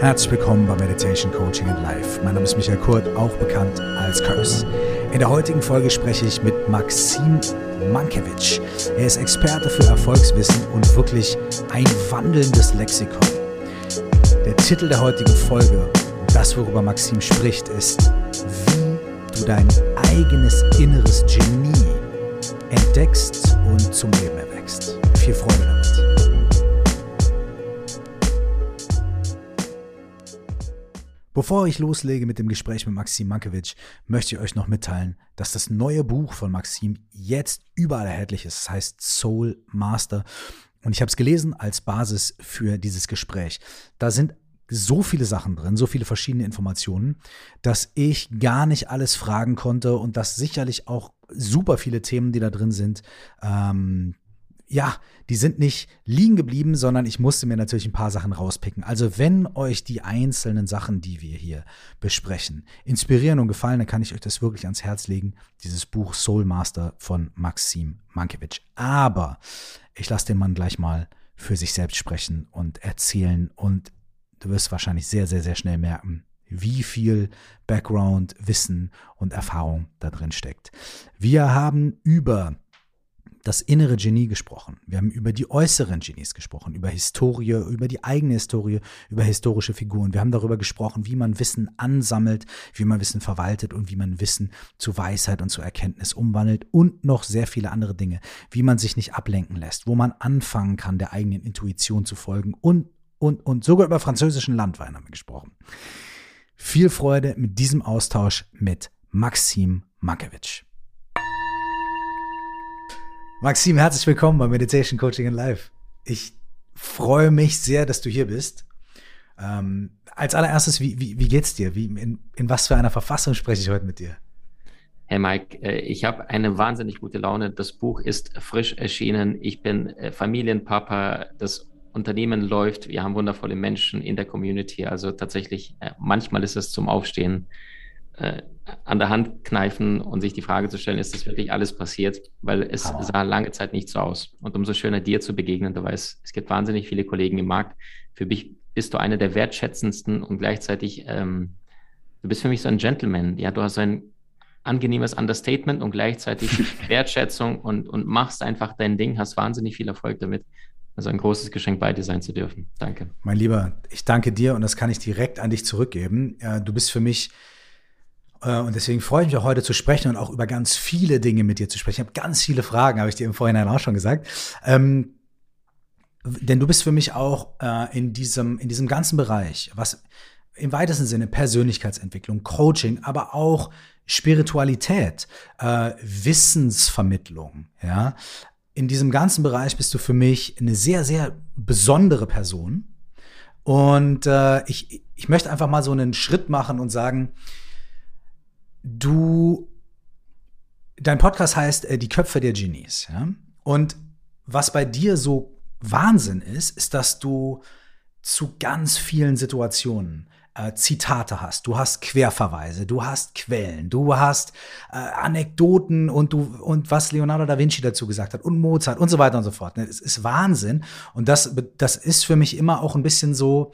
Herzlich willkommen bei Meditation Coaching and Life. Mein Name ist Michael Kurt, auch bekannt als Curse. In der heutigen Folge spreche ich mit Maxim Mankiewicz. Er ist Experte für Erfolgswissen und wirklich ein wandelndes Lexikon. Der Titel der heutigen Folge, das worüber Maxim spricht, ist, wie du dein eigenes inneres Genie entdeckst und zum Leben erwächst. Viel Freude damit. Bevor ich loslege mit dem Gespräch mit Maxim Mankiewicz, möchte ich euch noch mitteilen, dass das neue Buch von Maxim jetzt überall erhältlich ist. Es das heißt Soul Master. Und ich habe es gelesen als Basis für dieses Gespräch. Da sind so viele Sachen drin, so viele verschiedene Informationen, dass ich gar nicht alles fragen konnte und dass sicherlich auch super viele Themen, die da drin sind, ähm, ja, die sind nicht liegen geblieben, sondern ich musste mir natürlich ein paar Sachen rauspicken. Also wenn euch die einzelnen Sachen, die wir hier besprechen, inspirieren und gefallen, dann kann ich euch das wirklich ans Herz legen, dieses Buch Soul Master von Maxim Mankiewicz. Aber ich lasse den Mann gleich mal für sich selbst sprechen und erzählen und du wirst wahrscheinlich sehr, sehr, sehr schnell merken, wie viel Background, Wissen und Erfahrung da drin steckt. Wir haben über das innere Genie gesprochen. Wir haben über die äußeren Genies gesprochen, über Historie, über die eigene Historie, über historische Figuren. Wir haben darüber gesprochen, wie man Wissen ansammelt, wie man Wissen verwaltet und wie man Wissen zu Weisheit und zu Erkenntnis umwandelt und noch sehr viele andere Dinge, wie man sich nicht ablenken lässt, wo man anfangen kann, der eigenen Intuition zu folgen und, und, und sogar über französischen Landwein haben wir gesprochen. Viel Freude mit diesem Austausch mit Maxim Mankiewicz. Maxim, herzlich willkommen bei Meditation Coaching in Life. Ich freue mich sehr, dass du hier bist. Ähm, als allererstes, wie, wie, wie geht's dir? Wie, in, in was für einer Verfassung spreche ich heute mit dir? Hey Mike, äh, ich habe eine wahnsinnig gute Laune. Das Buch ist frisch erschienen. Ich bin äh, Familienpapa. Das Unternehmen läuft. Wir haben wundervolle Menschen in der Community. Also tatsächlich, äh, manchmal ist es zum Aufstehen an der Hand kneifen und sich die Frage zu stellen, ist das wirklich alles passiert? Weil es oh. sah lange Zeit nicht so aus. Und umso schöner dir zu begegnen, du weißt, es gibt wahnsinnig viele Kollegen im Markt. Für mich bist du einer der wertschätzendsten und gleichzeitig, ähm, du bist für mich so ein Gentleman. Ja, du hast so ein angenehmes Understatement und gleichzeitig Wertschätzung und, und machst einfach dein Ding, hast wahnsinnig viel Erfolg damit. Also ein großes Geschenk bei dir sein zu dürfen. Danke. Mein Lieber, ich danke dir und das kann ich direkt an dich zurückgeben. Du bist für mich äh, und deswegen freue ich mich auch heute zu sprechen und auch über ganz viele Dinge mit dir zu sprechen. Ich habe ganz viele Fragen, habe ich dir im Vorhinein auch schon gesagt. Ähm, denn du bist für mich auch äh, in, diesem, in diesem ganzen Bereich, was im weitesten Sinne Persönlichkeitsentwicklung, Coaching, aber auch Spiritualität, äh, Wissensvermittlung, ja. In diesem ganzen Bereich bist du für mich eine sehr, sehr besondere Person. Und äh, ich, ich möchte einfach mal so einen Schritt machen und sagen, du, dein Podcast heißt äh, Die Köpfe der Genies. Ja? Und was bei dir so Wahnsinn ist, ist, dass du zu ganz vielen Situationen äh, Zitate hast, du hast Querverweise, du hast Quellen, du hast äh, Anekdoten und du und was Leonardo da Vinci dazu gesagt hat und Mozart und so weiter und so fort. Es ist Wahnsinn und das das ist für mich immer auch ein bisschen so.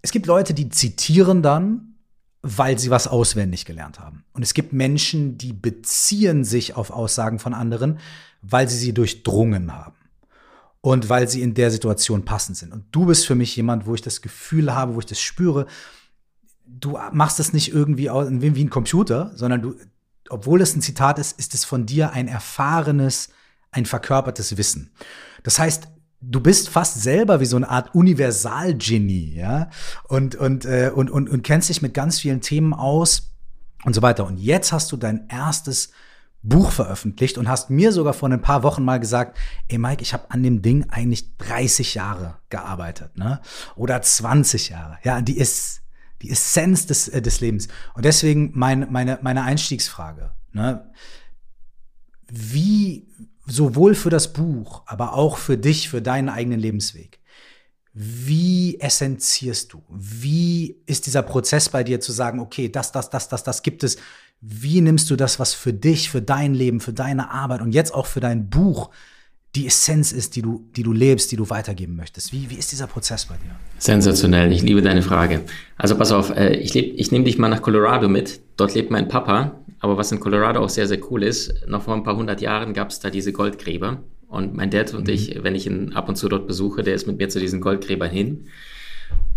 Es gibt Leute, die zitieren dann weil sie was auswendig gelernt haben. Und es gibt Menschen, die beziehen sich auf Aussagen von anderen, weil sie sie durchdrungen haben. Und weil sie in der Situation passend sind. Und du bist für mich jemand, wo ich das Gefühl habe, wo ich das spüre, du machst das nicht irgendwie wie ein Computer, sondern du, obwohl es ein Zitat ist, ist es von dir ein erfahrenes, ein verkörpertes Wissen. Das heißt, du bist fast selber wie so eine Art Universalgenie, ja, und, und, äh, und, und, und kennst dich mit ganz vielen Themen aus und so weiter. Und jetzt hast du dein erstes Buch veröffentlicht und hast mir sogar vor ein paar Wochen mal gesagt, ey Mike, ich habe an dem Ding eigentlich 30 Jahre gearbeitet, ne? Oder 20 Jahre. Ja, die ist die Essenz des, äh, des Lebens. Und deswegen mein, meine, meine Einstiegsfrage, ne? Wie, sowohl für das Buch, aber auch für dich, für deinen eigenen Lebensweg. Wie essenzierst du? Wie ist dieser Prozess bei dir zu sagen, okay, das, das, das, das, das gibt es? Wie nimmst du das, was für dich, für dein Leben, für deine Arbeit und jetzt auch für dein Buch die Essenz ist, die du, die du lebst, die du weitergeben möchtest. Wie, wie ist dieser Prozess bei dir? Sensationell, ich liebe deine Frage. Also pass auf, äh, ich, leb, ich nehme dich mal nach Colorado mit. Dort lebt mein Papa. Aber was in Colorado auch sehr, sehr cool ist, noch vor ein paar hundert Jahren gab es da diese Goldgräber. Und mein Dad und mhm. ich, wenn ich ihn ab und zu dort besuche, der ist mit mir zu diesen Goldgräbern hin.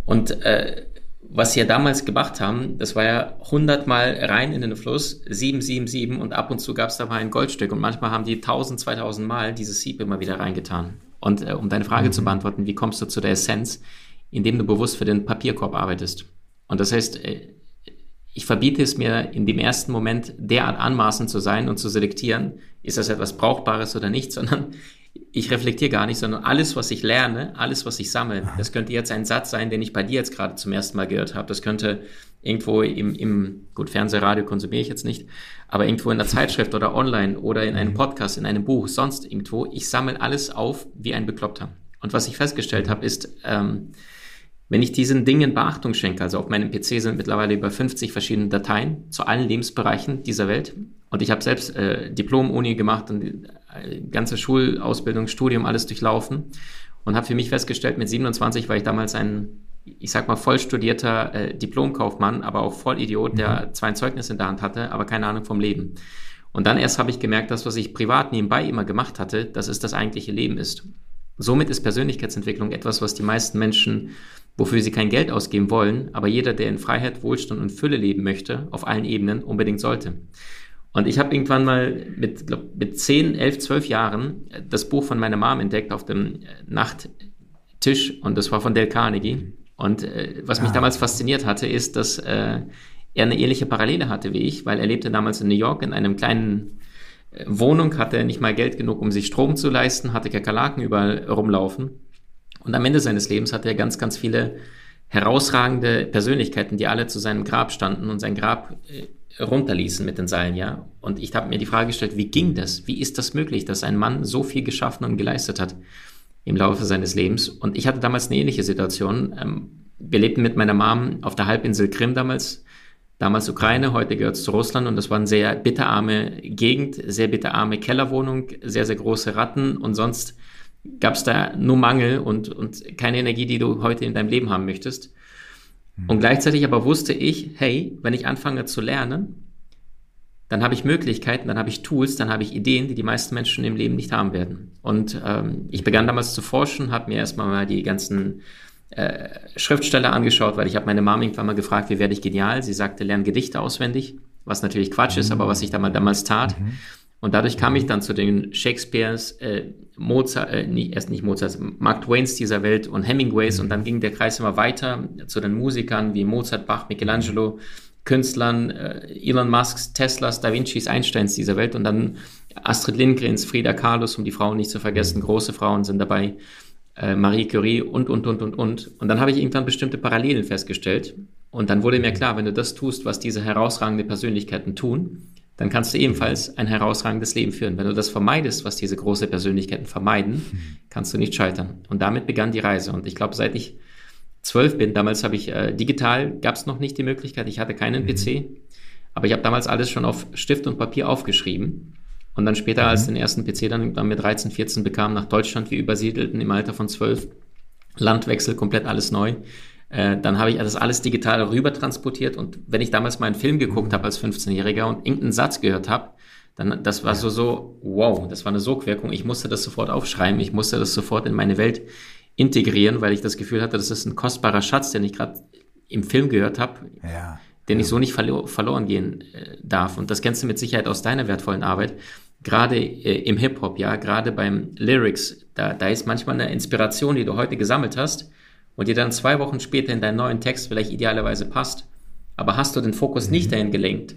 Und äh, was sie ja damals gemacht haben, das war ja hundertmal rein in den Fluss, 777 und ab und zu gab es da mal ein Goldstück und manchmal haben die 1000, 2000 Mal dieses Sieb immer wieder reingetan. Und äh, um deine Frage mhm. zu beantworten, wie kommst du zu der Essenz, indem du bewusst für den Papierkorb arbeitest? Und das heißt, äh, ich verbiete es mir in dem ersten Moment derart anmaßend zu sein und zu selektieren, ist das etwas Brauchbares oder nicht, sondern ich reflektiere gar nicht, sondern alles, was ich lerne, alles, was ich sammle, das könnte jetzt ein Satz sein, den ich bei dir jetzt gerade zum ersten Mal gehört habe. Das könnte irgendwo im, im gut, Fernsehradio konsumiere ich jetzt nicht, aber irgendwo in der Zeitschrift oder online oder in einem mhm. Podcast, in einem Buch, sonst irgendwo. Ich sammle alles auf wie ein Bekloppter. Und was ich festgestellt habe, ist, ähm, wenn ich diesen Dingen Beachtung schenke, also auf meinem PC sind mittlerweile über 50 verschiedene Dateien zu allen Lebensbereichen dieser Welt. Und ich habe selbst äh, Diplom-Uni gemacht und äh, ganze Schulausbildung, Studium, alles durchlaufen. Und habe für mich festgestellt, mit 27 war ich damals ein, ich sag mal, voll studierter äh, Diplomkaufmann, aber auch Vollidiot, mhm. der zwei Zeugnisse in der Hand hatte, aber keine Ahnung vom Leben. Und dann erst habe ich gemerkt, dass was ich privat nebenbei immer gemacht hatte, dass es das eigentliche Leben ist. Somit ist Persönlichkeitsentwicklung etwas, was die meisten Menschen wofür sie kein Geld ausgeben wollen, aber jeder, der in Freiheit, Wohlstand und Fülle leben möchte, auf allen Ebenen unbedingt sollte. Und ich habe irgendwann mal mit, glaub, mit 10, 11, 12 Jahren das Buch von meiner Mom entdeckt auf dem Nachttisch und das war von Dale Carnegie. Und äh, was mich ah. damals fasziniert hatte, ist, dass äh, er eine ähnliche Parallele hatte wie ich, weil er lebte damals in New York in einem kleinen äh, Wohnung, hatte nicht mal Geld genug, um sich Strom zu leisten, hatte Kakerlaken überall rumlaufen und am Ende seines Lebens hatte er ganz, ganz viele herausragende Persönlichkeiten, die alle zu seinem Grab standen und sein Grab äh, runterließen mit den Seilen, ja. Und ich habe mir die Frage gestellt, wie ging das? Wie ist das möglich, dass ein Mann so viel geschaffen und geleistet hat im Laufe seines Lebens? Und ich hatte damals eine ähnliche Situation. Ähm, wir lebten mit meiner Mom auf der Halbinsel Krim damals, damals Ukraine, heute gehört es zu Russland und das war eine sehr bitterarme Gegend, sehr bitterarme Kellerwohnung, sehr, sehr große Ratten und sonst gab es da nur Mangel und, und keine Energie, die du heute in deinem Leben haben möchtest. Mhm. Und gleichzeitig aber wusste ich, hey, wenn ich anfange zu lernen, dann habe ich Möglichkeiten, dann habe ich Tools, dann habe ich Ideen, die die meisten Menschen im Leben nicht haben werden. Und ähm, ich begann damals zu forschen, habe mir erstmal mal die ganzen äh, Schriftsteller angeschaut, weil ich habe meine Mom irgendwann mal gefragt, wie werde ich genial? Sie sagte, lern Gedichte auswendig, was natürlich Quatsch ist, aber was ich damals tat. Mhm. Und dadurch kam ich dann zu den Shakespeares, äh, Mozart, äh, nicht, erst nicht Mozart, Mark Twains dieser Welt und Hemingways und dann ging der Kreis immer weiter zu den Musikern wie Mozart, Bach, Michelangelo, Künstlern, äh, Elon Musks, Teslas, Da Vincis, Einsteins dieser Welt und dann Astrid Lindgrens, Frida Kahlos, um die Frauen nicht zu vergessen, große Frauen sind dabei, äh, Marie Curie und, und, und, und, und. Und dann habe ich irgendwann bestimmte Parallelen festgestellt und dann wurde mir klar, wenn du das tust, was diese herausragenden Persönlichkeiten tun, dann kannst du ebenfalls ein herausragendes Leben führen. Wenn du das vermeidest, was diese großen Persönlichkeiten vermeiden, kannst du nicht scheitern. Und damit begann die Reise. Und ich glaube, seit ich zwölf bin, damals habe ich äh, digital, gab es noch nicht die Möglichkeit, ich hatte keinen mhm. PC, aber ich habe damals alles schon auf Stift und Papier aufgeschrieben. Und dann später, mhm. als den ersten PC dann, dann mit 13, 14 bekam, nach Deutschland, wir übersiedelten im Alter von zwölf, Landwechsel, komplett alles neu äh, dann habe ich das alles digital rüber transportiert und wenn ich damals mal einen Film geguckt habe als 15-Jähriger und irgendeinen Satz gehört habe, dann das war so so wow, das war eine Sogwirkung. Ich musste das sofort aufschreiben, ich musste das sofort in meine Welt integrieren, weil ich das Gefühl hatte, das ist ein kostbarer Schatz, den ich gerade im Film gehört habe, ja. den ich so nicht verlo verloren gehen äh, darf. Und das kennst du mit Sicherheit aus deiner wertvollen Arbeit. Gerade äh, im Hip-Hop, ja, gerade beim Lyrics, da, da ist manchmal eine Inspiration, die du heute gesammelt hast, und dir dann zwei Wochen später in deinen neuen Text vielleicht idealerweise passt, aber hast du den Fokus mhm. nicht dahin gelenkt,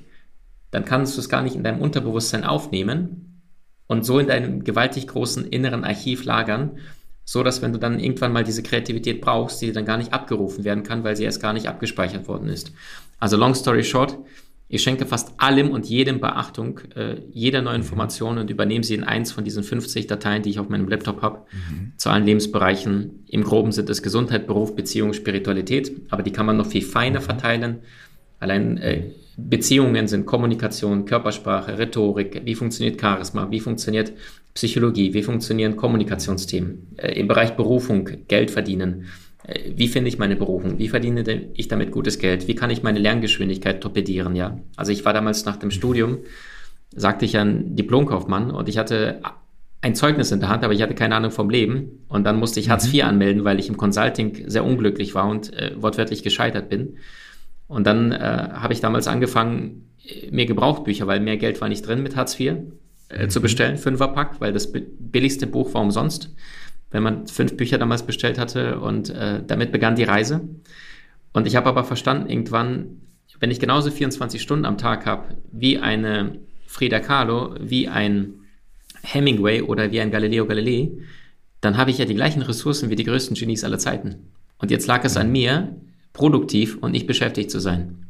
dann kannst du es gar nicht in deinem Unterbewusstsein aufnehmen und so in deinem gewaltig großen inneren Archiv lagern, so dass wenn du dann irgendwann mal diese Kreativität brauchst, die dann gar nicht abgerufen werden kann, weil sie erst gar nicht abgespeichert worden ist. Also long story short, ich schenke fast allem und jedem Beachtung, äh, jeder neuen Information und übernehme sie in eins von diesen 50 Dateien, die ich auf meinem Laptop habe, mhm. zu allen Lebensbereichen. Im Groben sind es Gesundheit, Beruf, Beziehung, Spiritualität, aber die kann man noch viel feiner verteilen. Allein äh, Beziehungen sind Kommunikation, Körpersprache, Rhetorik, wie funktioniert Charisma, wie funktioniert Psychologie, wie funktionieren Kommunikationsthemen, äh, im Bereich Berufung, Geld verdienen, wie finde ich meine Berufung, wie verdiene ich damit gutes Geld, wie kann ich meine Lerngeschwindigkeit torpedieren, ja. Also ich war damals nach dem Studium, sagte ich ein Diplomkaufmann und ich hatte ein Zeugnis in der Hand, aber ich hatte keine Ahnung vom Leben und dann musste ich Hartz IV mhm. anmelden, weil ich im Consulting sehr unglücklich war und äh, wortwörtlich gescheitert bin. Und dann äh, habe ich damals angefangen, mir Gebrauchtbücher, weil mehr Geld war nicht drin mit Hartz IV, äh, mhm. zu bestellen, Fünferpack, weil das billigste Buch war umsonst, wenn man fünf Bücher damals bestellt hatte. Und äh, damit begann die Reise. Und ich habe aber verstanden, irgendwann, wenn ich genauso 24 Stunden am Tag habe, wie eine Frida Kahlo, wie ein Hemingway oder wie ein Galileo Galilei, dann habe ich ja die gleichen Ressourcen wie die größten Genies aller Zeiten. Und jetzt lag es an mir, produktiv und nicht beschäftigt zu sein.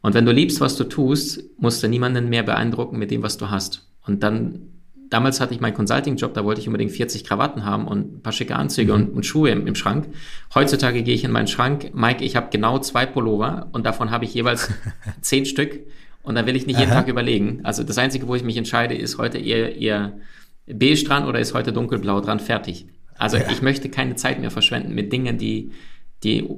Und wenn du liebst, was du tust, musst du niemanden mehr beeindrucken mit dem, was du hast. Und dann, damals hatte ich meinen Consulting-Job, da wollte ich unbedingt 40 Krawatten haben und ein paar schicke Anzüge mhm. und, und, Schuhe im, im, Schrank. Heutzutage gehe ich in meinen Schrank, Mike, ich habe genau zwei Pullover und davon habe ich jeweils zehn Stück und da will ich nicht jeden Aha. Tag überlegen. Also das Einzige, wo ich mich entscheide, ist heute eher, eher beige dran oder ist heute dunkelblau dran, fertig. Also ja. ich möchte keine Zeit mehr verschwenden mit Dingen, die, die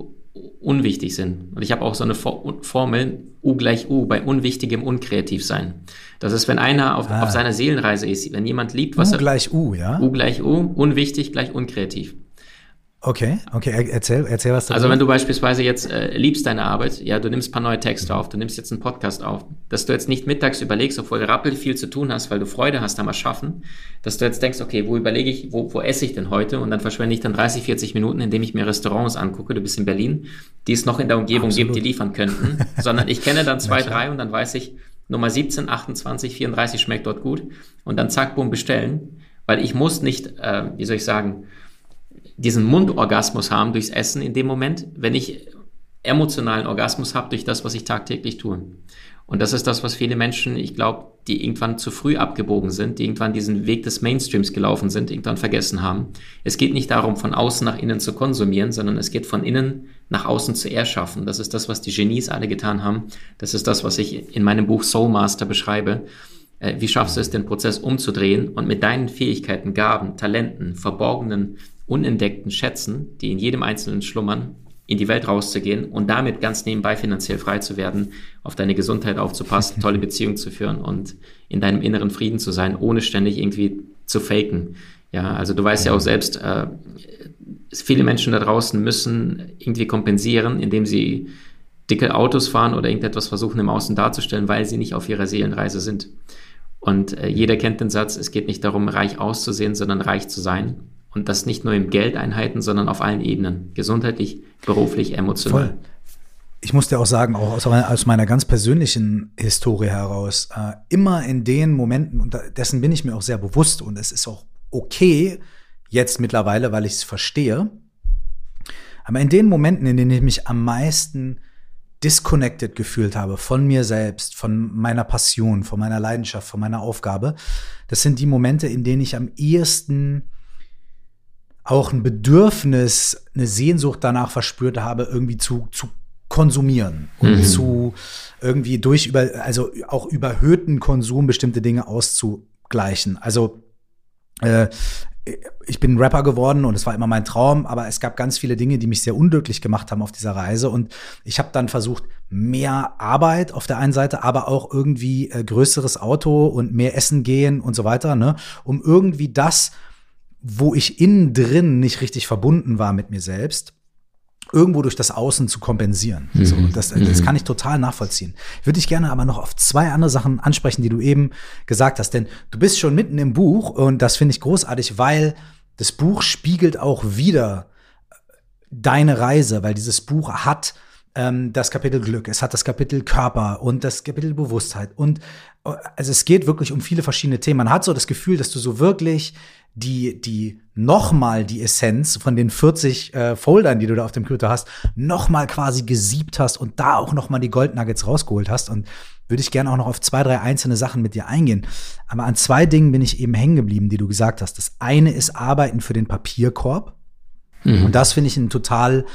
unwichtig sind. Und ich habe auch so eine Formel U gleich U, bei unwichtigem unkreativ sein. Das ist, wenn einer auf, ah. auf seiner Seelenreise ist, wenn jemand liebt, was U gleich U, ja? U gleich U, unwichtig gleich unkreativ. Okay, okay, erzähl, erzähl was darüber. Also wenn du beispielsweise jetzt äh, liebst deine Arbeit, ja, du nimmst ein paar neue Texte auf, du nimmst jetzt einen Podcast auf, dass du jetzt nicht mittags überlegst, obwohl du rappel viel zu tun hast, weil du Freude hast am Erschaffen, dass du jetzt denkst, okay, wo überlege ich, wo, wo esse ich denn heute? Und dann verschwende ich dann 30, 40 Minuten, indem ich mir Restaurants angucke, du bist in Berlin, die es noch in der Umgebung Absolut. gibt, die liefern könnten, sondern ich kenne dann zwei, drei und dann weiß ich, Nummer 17, 28, 34 schmeckt dort gut und dann zack, boom, bestellen, weil ich muss nicht, äh, wie soll ich sagen, diesen Mundorgasmus haben durchs Essen in dem Moment, wenn ich emotionalen Orgasmus habe durch das, was ich tagtäglich tue. Und das ist das, was viele Menschen, ich glaube, die irgendwann zu früh abgebogen sind, die irgendwann diesen Weg des Mainstreams gelaufen sind, irgendwann vergessen haben. Es geht nicht darum, von außen nach innen zu konsumieren, sondern es geht von innen nach außen zu erschaffen. Das ist das, was die Genies alle getan haben. Das ist das, was ich in meinem Buch Soul Master beschreibe. Äh, wie schaffst du es, den Prozess umzudrehen und mit deinen Fähigkeiten, Gaben, Talenten, verborgenen unentdeckten Schätzen, die in jedem Einzelnen schlummern, in die Welt rauszugehen und damit ganz nebenbei finanziell frei zu werden, auf deine Gesundheit aufzupassen, tolle Beziehungen zu führen und in deinem inneren Frieden zu sein, ohne ständig irgendwie zu faken. Ja, also du weißt ja auch selbst, äh, viele Menschen da draußen müssen irgendwie kompensieren, indem sie dicke Autos fahren oder irgendetwas versuchen im Außen darzustellen, weil sie nicht auf ihrer Seelenreise sind. Und äh, jeder kennt den Satz, es geht nicht darum, reich auszusehen, sondern reich zu sein. Und das nicht nur im Geldeinheiten, sondern auf allen Ebenen. Gesundheitlich, beruflich, emotional. Voll. Ich muss dir auch sagen, auch aus, aus meiner ganz persönlichen Historie heraus, äh, immer in den Momenten, und dessen bin ich mir auch sehr bewusst, und es ist auch okay jetzt mittlerweile, weil ich es verstehe, aber in den Momenten, in denen ich mich am meisten disconnected gefühlt habe von mir selbst, von meiner Passion, von meiner Leidenschaft, von meiner Aufgabe, das sind die Momente, in denen ich am ehesten auch ein Bedürfnis, eine Sehnsucht danach verspürt habe, irgendwie zu, zu konsumieren und mhm. zu irgendwie durch über, also auch überhöhten Konsum bestimmte Dinge auszugleichen. Also äh, ich bin Rapper geworden und es war immer mein Traum, aber es gab ganz viele Dinge, die mich sehr unglücklich gemacht haben auf dieser Reise und ich habe dann versucht, mehr Arbeit auf der einen Seite, aber auch irgendwie äh, größeres Auto und mehr Essen gehen und so weiter, ne, um irgendwie das wo ich innen drin nicht richtig verbunden war mit mir selbst, irgendwo durch das Außen zu kompensieren. Mhm. So, das, das mhm. kann ich total nachvollziehen. Ich würde dich gerne aber noch auf zwei andere Sachen ansprechen, die du eben gesagt hast, denn du bist schon mitten im Buch und das finde ich großartig, weil das Buch spiegelt auch wieder deine Reise, weil dieses Buch hat ähm, das Kapitel Glück, es hat das Kapitel Körper und das Kapitel Bewusstheit und also es geht wirklich um viele verschiedene Themen. Man hat so das Gefühl, dass du so wirklich die, die nochmal die Essenz von den 40 äh, Foldern, die du da auf dem Computer hast, nochmal quasi gesiebt hast und da auch nochmal die Goldnuggets rausgeholt hast. Und würde ich gerne auch noch auf zwei, drei einzelne Sachen mit dir eingehen. Aber an zwei Dingen bin ich eben hängen geblieben, die du gesagt hast. Das eine ist Arbeiten für den Papierkorb. Mhm. Und das finde ich ein total,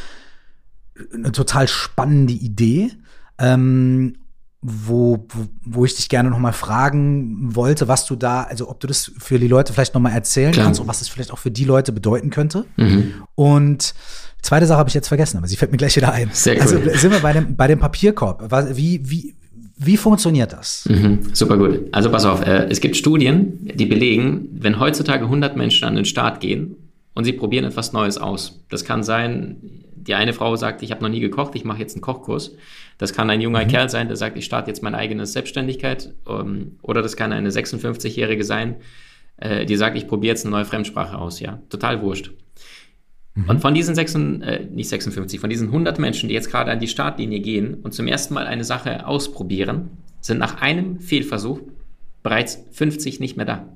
eine total spannende Idee. Ähm, wo, wo, wo ich dich gerne nochmal fragen wollte, was du da, also ob du das für die Leute vielleicht nochmal erzählen Klar. kannst und was es vielleicht auch für die Leute bedeuten könnte. Mhm. Und zweite Sache habe ich jetzt vergessen, aber sie fällt mir gleich wieder ein. Sehr also cool. Also sind wir bei dem, bei dem Papierkorb. Wie, wie, wie funktioniert das? Mhm, super gut. Also pass auf, äh, es gibt Studien, die belegen, wenn heutzutage 100 Menschen an den Start gehen und sie probieren etwas Neues aus. Das kann sein, die eine Frau sagt, ich habe noch nie gekocht, ich mache jetzt einen Kochkurs. Das kann ein junger mhm. Kerl sein, der sagt, ich starte jetzt meine eigene Selbstständigkeit. Ähm, oder das kann eine 56-Jährige sein, äh, die sagt, ich probiere jetzt eine neue Fremdsprache aus. Ja, total wurscht. Mhm. Und von diesen 6, äh, nicht 56, von diesen 100 Menschen, die jetzt gerade an die Startlinie gehen und zum ersten Mal eine Sache ausprobieren, sind nach einem Fehlversuch bereits 50 nicht mehr da.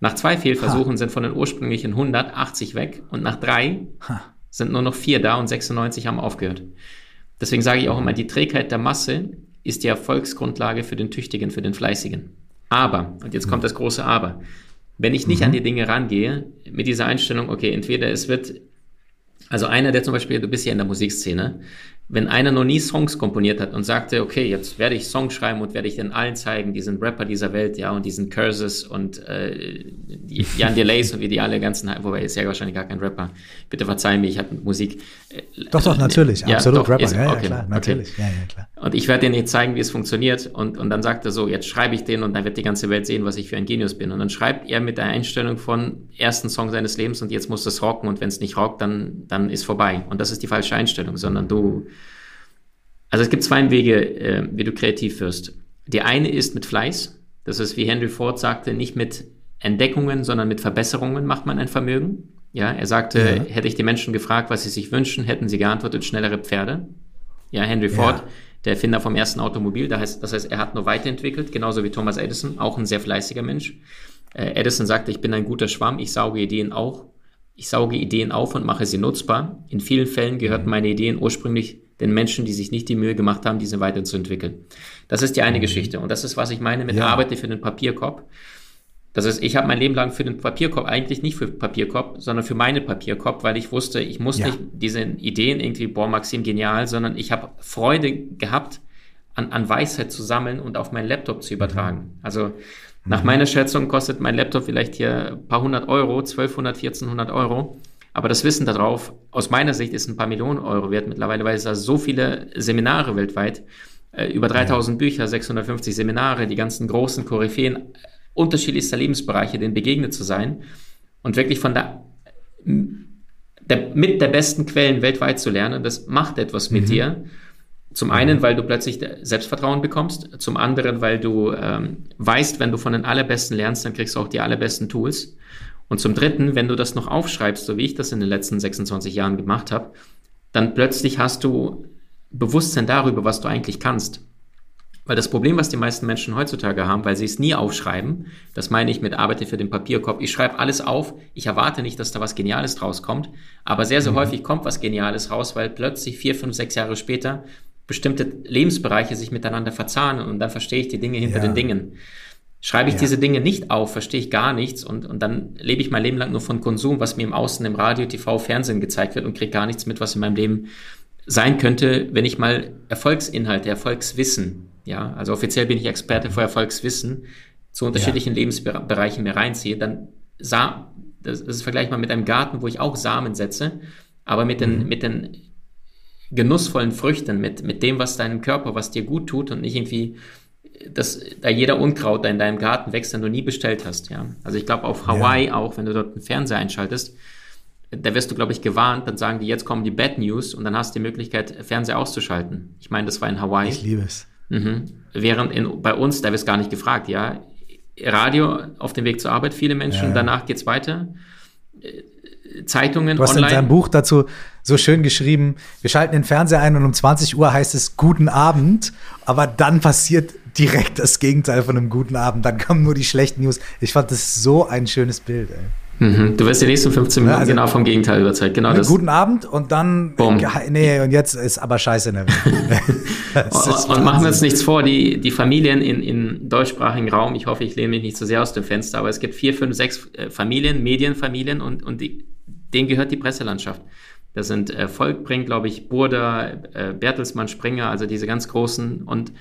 Nach zwei Fehlversuchen ha. sind von den ursprünglichen 100 80 weg und nach drei ha. sind nur noch vier da und 96 haben aufgehört. Deswegen sage ich auch immer, die Trägheit der Masse ist die Erfolgsgrundlage für den Tüchtigen, für den Fleißigen. Aber, und jetzt kommt das große Aber, wenn ich nicht mhm. an die Dinge rangehe, mit dieser Einstellung, okay, entweder es wird also einer, der zum Beispiel, du bist ja in der Musikszene, wenn einer noch nie Songs komponiert hat und sagte, okay, jetzt werde ich Songs schreiben und werde ich den allen zeigen, diesen Rapper dieser Welt, ja, und diesen Curses und äh, Jan Delays und wie die alle ganzen, wobei ist ja wahrscheinlich gar kein Rapper. Bitte verzeih mir, ich habe Musik. Doch, doch, natürlich, ja, absolut doch, Rapper, ist, ja, okay, ja, klar, natürlich, okay. ja, ja, klar. Und ich werde denen jetzt zeigen, wie es funktioniert und, und dann sagt er so, jetzt schreibe ich den und dann wird die ganze Welt sehen, was ich für ein Genius bin. Und dann schreibt er mit der Einstellung von ersten Song seines Lebens und jetzt muss das rocken und wenn es nicht rockt, dann, dann ist vorbei. Und das ist die falsche Einstellung, sondern du also es gibt zwei Wege, äh, wie du kreativ wirst. Die eine ist mit Fleiß. Das ist, wie Henry Ford sagte, nicht mit Entdeckungen, sondern mit Verbesserungen macht man ein Vermögen. Ja, er sagte, ja. hätte ich die Menschen gefragt, was sie sich wünschen, hätten sie geantwortet, schnellere Pferde. Ja, Henry Ford, ja. der Erfinder vom ersten Automobil, das heißt, das heißt, er hat nur weiterentwickelt, genauso wie Thomas Edison, auch ein sehr fleißiger Mensch. Äh, Edison sagte, ich bin ein guter Schwamm, ich sauge Ideen auch. Ich sauge Ideen auf und mache sie nutzbar. In vielen Fällen gehörten mhm. meine Ideen ursprünglich den Menschen, die sich nicht die Mühe gemacht haben, diese weiterzuentwickeln. Das ist die eine mhm. Geschichte. Und das ist, was ich meine mit ja. Arbeite für den Papierkorb. Das ist, ich habe mein Leben lang für den Papierkorb, eigentlich nicht für Papierkorb, sondern für meine Papierkorb, weil ich wusste, ich muss ja. nicht diese Ideen irgendwie, boah, Maxim, genial, sondern ich habe Freude gehabt, an, an Weisheit zu sammeln und auf meinen Laptop zu übertragen. Mhm. Also nach mhm. meiner Schätzung kostet mein Laptop vielleicht hier ein paar hundert Euro, 1200, 1400 Euro. Aber das Wissen darauf, aus meiner Sicht, ist ein paar Millionen Euro wert mittlerweile, weil es da so viele Seminare weltweit, äh, über 3000 ja. Bücher, 650 Seminare, die ganzen großen Koryphäen unterschiedlichster Lebensbereiche, denen begegnet zu sein und wirklich von der, der mit der besten Quellen weltweit zu lernen, das macht etwas mit mhm. dir. Zum einen, weil du plötzlich Selbstvertrauen bekommst, zum anderen, weil du ähm, weißt, wenn du von den allerbesten lernst, dann kriegst du auch die allerbesten Tools. Und zum Dritten, wenn du das noch aufschreibst, so wie ich das in den letzten 26 Jahren gemacht habe, dann plötzlich hast du Bewusstsein darüber, was du eigentlich kannst. Weil das Problem, was die meisten Menschen heutzutage haben, weil sie es nie aufschreiben, das meine ich mit Arbeite für den Papierkorb. Ich schreibe alles auf, ich erwarte nicht, dass da was Geniales draus kommt, aber sehr, sehr mhm. häufig kommt was Geniales raus, weil plötzlich vier, fünf, sechs Jahre später bestimmte Lebensbereiche sich miteinander verzahnen und dann verstehe ich die Dinge hinter ja. den Dingen. Schreibe ich ja. diese Dinge nicht auf, verstehe ich gar nichts und, und dann lebe ich mein Leben lang nur von Konsum, was mir im Außen, im Radio, TV, Fernsehen gezeigt wird und kriege gar nichts mit, was in meinem Leben sein könnte, wenn ich mal Erfolgsinhalte, Erfolgswissen, ja, also offiziell bin ich Experte für Erfolgswissen, zu unterschiedlichen ja. Lebensbereichen mir reinziehe, dann sah, das, ist vergleichbar mit einem Garten, wo ich auch Samen setze, aber mit den, mhm. mit den genussvollen Früchten, mit, mit dem, was deinem Körper, was dir gut tut und nicht irgendwie dass da jeder Unkraut da in deinem Garten wächst, den du nie bestellt hast. Ja? Also ich glaube auf Hawaii ja. auch, wenn du dort einen Fernseher einschaltest, da wirst du, glaube ich, gewarnt, dann sagen die, jetzt kommen die Bad News und dann hast du die Möglichkeit, Fernseher auszuschalten. Ich meine, das war in Hawaii. Ich liebe es. Mhm. Während in, bei uns, da wirst gar nicht gefragt, ja. Radio auf dem Weg zur Arbeit, viele Menschen, ja. danach geht's weiter. Zeitungen du hast online. in deinem Buch dazu so schön geschrieben, wir schalten den Fernseher ein und um 20 Uhr heißt es Guten Abend, aber dann passiert direkt das Gegenteil von einem guten Abend. Dann kommen nur die schlechten News. Ich fand das so ein schönes Bild, ey. Mhm. Du wirst die nächsten 15 Minuten also, genau vom Gegenteil überzeugt. Genau das. Guten Abend und dann. Boom. Nee, und jetzt ist aber scheiße in der Welt. und, und machen wir uns nichts vor, die, die Familien in, in deutschsprachigen Raum, ich hoffe, ich lehne mich nicht zu so sehr aus dem Fenster, aber es gibt vier, fünf, sechs äh, Familien, Medienfamilien und, und die, denen gehört die Presselandschaft. Das sind äh, Volkbring, glaube ich, Burda, äh, Bertelsmann, Springer, also diese ganz großen und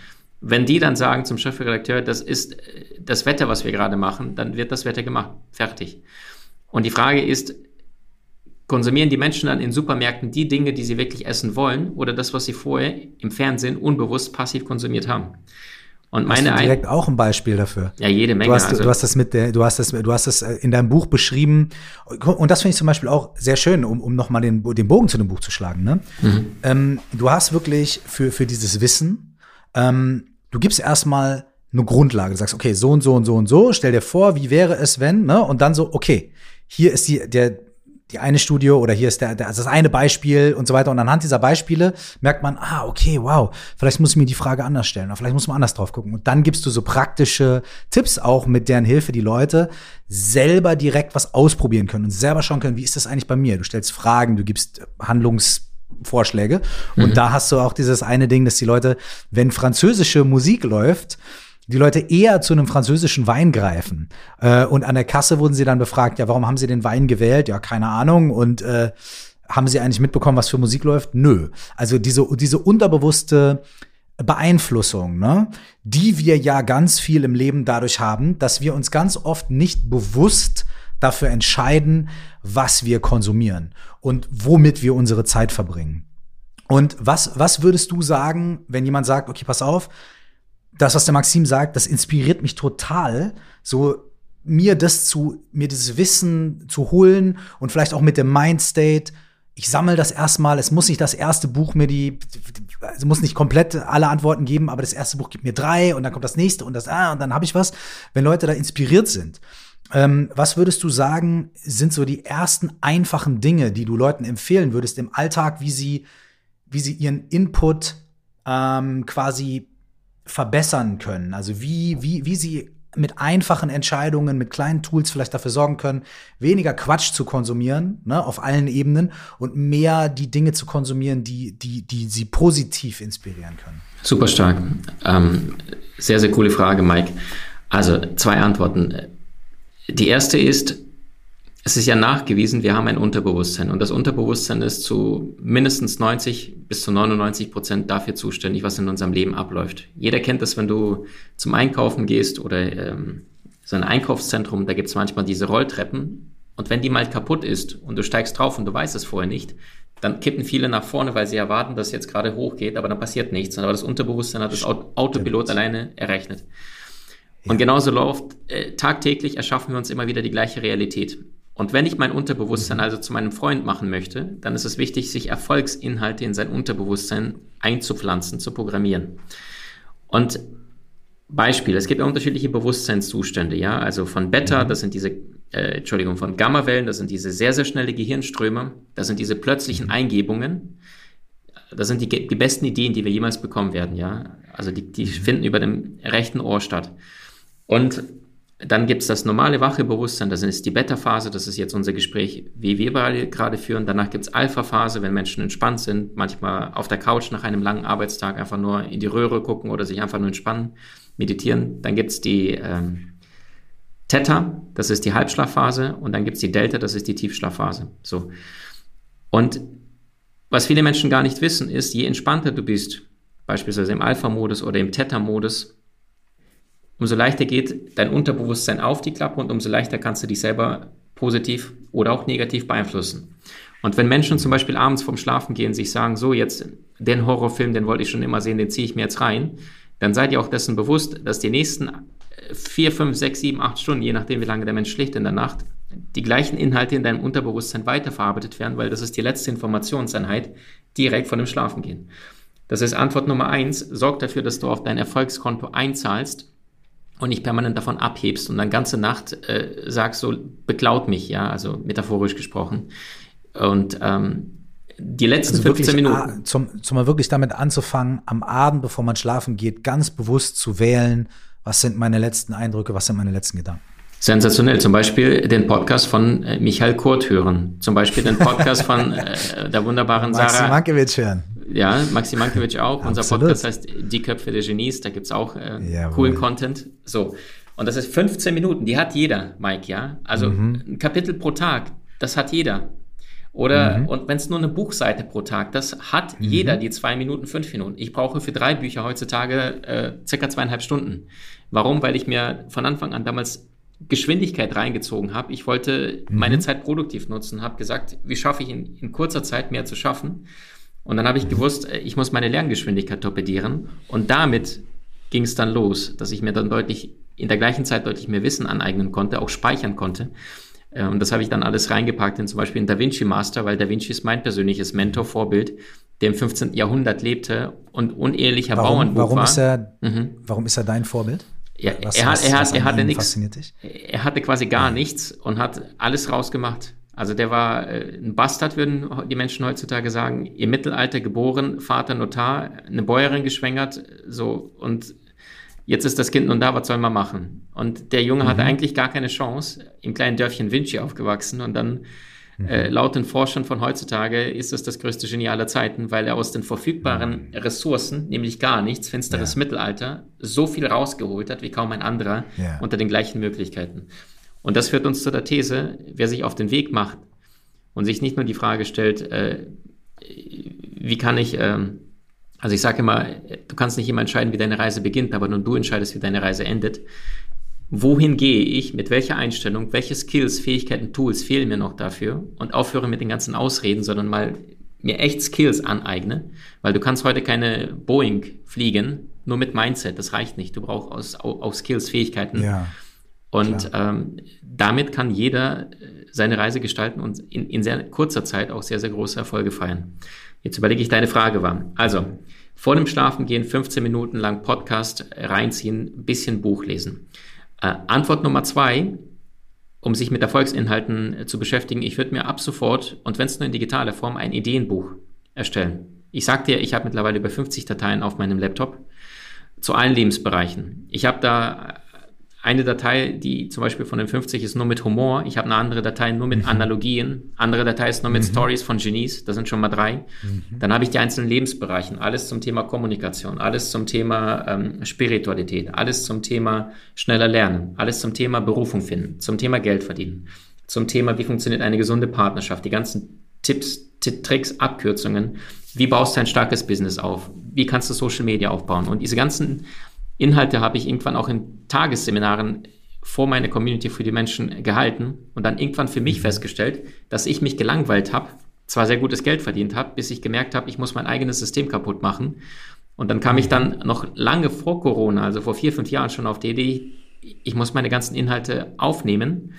wenn die dann sagen zum Chefredakteur, das ist äh, das Wetter, was wir gerade machen, dann wird das Wetter gemacht. Fertig. Und die Frage ist, konsumieren die Menschen dann in Supermärkten die Dinge, die sie wirklich essen wollen oder das, was sie vorher im Fernsehen unbewusst passiv konsumiert haben? Und meine hast du direkt auch ein Beispiel dafür. Ja, jede Menge. Du hast, also. du hast das mit der, du hast das, du hast das in deinem Buch beschrieben. Und das finde ich zum Beispiel auch sehr schön, um, um nochmal den, den Bogen zu dem Buch zu schlagen. Ne? Mhm. Ähm, du hast wirklich für, für dieses Wissen, ähm, du gibst erstmal eine Grundlage. Du sagst, okay, so und so und so und so, stell dir vor, wie wäre es, wenn, ne? Und dann so, okay, hier ist die, der, die eine Studie oder hier ist der, der, also das eine Beispiel und so weiter. Und anhand dieser Beispiele merkt man, ah, okay, wow, vielleicht muss ich mir die Frage anders stellen oder vielleicht muss man anders drauf gucken. Und dann gibst du so praktische Tipps auch, mit deren Hilfe die Leute selber direkt was ausprobieren können und selber schauen können, wie ist das eigentlich bei mir? Du stellst Fragen, du gibst Handlungsvorschläge. Und mhm. da hast du auch dieses eine Ding, dass die Leute, wenn französische Musik läuft, die Leute eher zu einem französischen Wein greifen. Äh, und an der Kasse wurden sie dann befragt, ja, warum haben sie den Wein gewählt? Ja, keine Ahnung. Und äh, haben sie eigentlich mitbekommen, was für Musik läuft? Nö. Also diese, diese unterbewusste Beeinflussung, ne, die wir ja ganz viel im Leben dadurch haben, dass wir uns ganz oft nicht bewusst dafür entscheiden, was wir konsumieren und womit wir unsere Zeit verbringen. Und was, was würdest du sagen, wenn jemand sagt, okay, pass auf, das, was der Maxim sagt, das inspiriert mich total, so mir das zu, mir dieses Wissen zu holen und vielleicht auch mit dem Mindstate. Ich sammle das erstmal. Es muss nicht das erste Buch mir die, es muss nicht komplett alle Antworten geben, aber das erste Buch gibt mir drei und dann kommt das nächste und das, ah, und dann habe ich was. Wenn Leute da inspiriert sind, ähm, was würdest du sagen, sind so die ersten einfachen Dinge, die du Leuten empfehlen würdest im Alltag, wie sie, wie sie ihren Input ähm, quasi verbessern können. Also wie, wie, wie sie mit einfachen Entscheidungen, mit kleinen Tools vielleicht dafür sorgen können, weniger Quatsch zu konsumieren, ne, auf allen Ebenen und mehr die Dinge zu konsumieren, die, die, die sie positiv inspirieren können. Super stark. Ähm, sehr, sehr coole Frage, Mike. Also zwei Antworten. Die erste ist, es ist ja nachgewiesen, wir haben ein Unterbewusstsein und das Unterbewusstsein ist zu mindestens 90 bis zu 99 Prozent dafür zuständig, was in unserem Leben abläuft. Jeder kennt das, wenn du zum Einkaufen gehst oder ähm, so ein Einkaufszentrum, da gibt es manchmal diese Rolltreppen und wenn die mal kaputt ist und du steigst drauf und du weißt es vorher nicht, dann kippen viele nach vorne, weil sie erwarten, dass es jetzt gerade hochgeht, aber dann passiert nichts. Aber das Unterbewusstsein hat das Autopilot alleine errechnet. Und genauso läuft, äh, tagtäglich erschaffen wir uns immer wieder die gleiche Realität. Und wenn ich mein Unterbewusstsein also zu meinem Freund machen möchte, dann ist es wichtig, sich Erfolgsinhalte in sein Unterbewusstsein einzupflanzen, zu programmieren. Und Beispiel, es gibt ja unterschiedliche Bewusstseinszustände, ja, also von Beta, mhm. das sind diese, äh, Entschuldigung, von Gammawellen, das sind diese sehr, sehr schnelle Gehirnströme, das sind diese plötzlichen mhm. Eingebungen, das sind die, die besten Ideen, die wir jemals bekommen werden, ja, also die, die finden über dem rechten Ohr statt. Und dann gibt es das normale wache Bewusstsein, das ist die Beta-Phase, das ist jetzt unser Gespräch, wie wir gerade führen. Danach gibt es Alpha-Phase, wenn Menschen entspannt sind, manchmal auf der Couch nach einem langen Arbeitstag einfach nur in die Röhre gucken oder sich einfach nur entspannen, meditieren. Dann gibt es die ähm, Theta, das ist die Halbschlafphase, und dann gibt es die Delta, das ist die Tiefschlafphase. So. Und was viele Menschen gar nicht wissen, ist, je entspannter du bist, beispielsweise im Alpha-Modus oder im Theta-Modus, umso leichter geht dein Unterbewusstsein auf die Klappe und umso leichter kannst du dich selber positiv oder auch negativ beeinflussen. Und wenn Menschen zum Beispiel abends vorm Schlafen gehen, sich sagen, so jetzt den Horrorfilm, den wollte ich schon immer sehen, den ziehe ich mir jetzt rein, dann seid ihr auch dessen bewusst, dass die nächsten vier, fünf, sechs, sieben, acht Stunden, je nachdem, wie lange der Mensch schläft in der Nacht, die gleichen Inhalte in deinem Unterbewusstsein weiterverarbeitet werden, weil das ist die letzte Informationseinheit direkt von dem Schlafengehen. Das ist Antwort Nummer eins. Sorg dafür, dass du auf dein Erfolgskonto einzahlst und nicht permanent davon abhebst und dann ganze Nacht äh, sagst so, beklaut mich, ja, also metaphorisch gesprochen. Und ähm, die letzten also 15 Minuten. Zum, zum mal wirklich damit anzufangen, am Abend, bevor man schlafen geht, ganz bewusst zu wählen, was sind meine letzten Eindrücke, was sind meine letzten Gedanken. Sensationell. Zum Beispiel den Podcast von äh, Michael Kurt hören. Zum Beispiel den Podcast von äh, der wunderbaren Sarah. Maxi Mankiewicz hören. Ja, Maxi Mankiewicz auch. Unser Podcast heißt Die Köpfe der Genies. Da gibt's auch äh, coolen Content. So. Und das ist 15 Minuten. Die hat jeder, Mike, ja. Also mhm. ein Kapitel pro Tag. Das hat jeder. Oder mhm. und wenn es nur eine Buchseite pro Tag, das hat mhm. jeder die zwei Minuten, fünf Minuten. Ich brauche für drei Bücher heutzutage äh, circa zweieinhalb Stunden. Warum? Weil ich mir von Anfang an damals Geschwindigkeit reingezogen habe. Ich wollte mhm. meine Zeit produktiv nutzen, habe gesagt, wie schaffe ich in, in kurzer Zeit mehr zu schaffen? Und dann habe ich gewusst, äh, ich muss meine Lerngeschwindigkeit torpedieren. Und damit ging es dann los, dass ich mir dann deutlich, in der gleichen Zeit deutlich mehr Wissen aneignen konnte, auch speichern konnte. Und das habe ich dann alles reingepackt in zum Beispiel in Da Vinci Master, weil Da Vinci ist mein persönliches Mentor, Vorbild, der im 15. Jahrhundert lebte und unehelicher warum, Bauernbuch warum war. Ist er, mhm. Warum ist er dein Vorbild? Ja, was, er, hat, er, hat, er hatte nichts. Er hatte quasi gar nichts und hat alles rausgemacht. Also der war äh, ein Bastard, würden die Menschen heutzutage sagen. Im Mittelalter geboren, Vater Notar, eine Bäuerin geschwängert, so und jetzt ist das Kind nun da, was soll man machen? Und der Junge mhm. hatte eigentlich gar keine Chance, im kleinen Dörfchen Vinci aufgewachsen und dann mhm. äh, laut den Forschern von heutzutage ist es das größte Genie aller Zeiten, weil er aus den verfügbaren Ressourcen, nämlich gar nichts, finsteres ja. Mittelalter, so viel rausgeholt hat wie kaum ein anderer ja. unter den gleichen Möglichkeiten. Und das führt uns zu der These, wer sich auf den Weg macht und sich nicht nur die Frage stellt, äh, wie kann ich, äh, also ich sage immer, du kannst nicht immer entscheiden, wie deine Reise beginnt, aber nur du entscheidest, wie deine Reise endet. Wohin gehe ich, mit welcher Einstellung, welche Skills, Fähigkeiten, Tools fehlen mir noch dafür und aufhöre mit den ganzen Ausreden, sondern mal mir echt Skills aneigne, weil du kannst heute keine Boeing fliegen, nur mit Mindset, das reicht nicht. Du brauchst auch Skills, Fähigkeiten. Ja und ähm, damit kann jeder äh, seine Reise gestalten und in, in sehr kurzer Zeit auch sehr, sehr große Erfolge feiern. Jetzt überlege ich, deine Frage war. Also, vor dem Schlafengehen 15 Minuten lang Podcast reinziehen, bisschen Buch lesen. Äh, Antwort Nummer zwei, um sich mit Erfolgsinhalten äh, zu beschäftigen, ich würde mir ab sofort, und wenn es nur in digitaler Form, ein Ideenbuch erstellen. Ich sag dir, ich habe mittlerweile über 50 Dateien auf meinem Laptop zu allen Lebensbereichen. Ich habe da eine Datei, die zum Beispiel von den 50 ist nur mit Humor. Ich habe eine andere Datei nur mit mhm. Analogien. Andere Datei ist nur mit mhm. Stories von Genies. Das sind schon mal drei. Mhm. Dann habe ich die einzelnen Lebensbereichen. Alles zum Thema Kommunikation, alles zum Thema ähm, Spiritualität, alles zum Thema schneller lernen, alles zum Thema Berufung finden, zum Thema Geld verdienen, zum Thema, wie funktioniert eine gesunde Partnerschaft, die ganzen Tipps, Tricks, Abkürzungen. Wie baust du ein starkes Business auf? Wie kannst du Social Media aufbauen? Und diese ganzen Inhalte habe ich irgendwann auch in Tagesseminaren vor meiner Community für die Menschen gehalten und dann irgendwann für mich mhm. festgestellt, dass ich mich gelangweilt habe, zwar sehr gutes Geld verdient habe, bis ich gemerkt habe, ich muss mein eigenes System kaputt machen. Und dann kam ich dann noch lange vor Corona, also vor vier, fünf Jahren schon auf die Idee, ich muss meine ganzen Inhalte aufnehmen,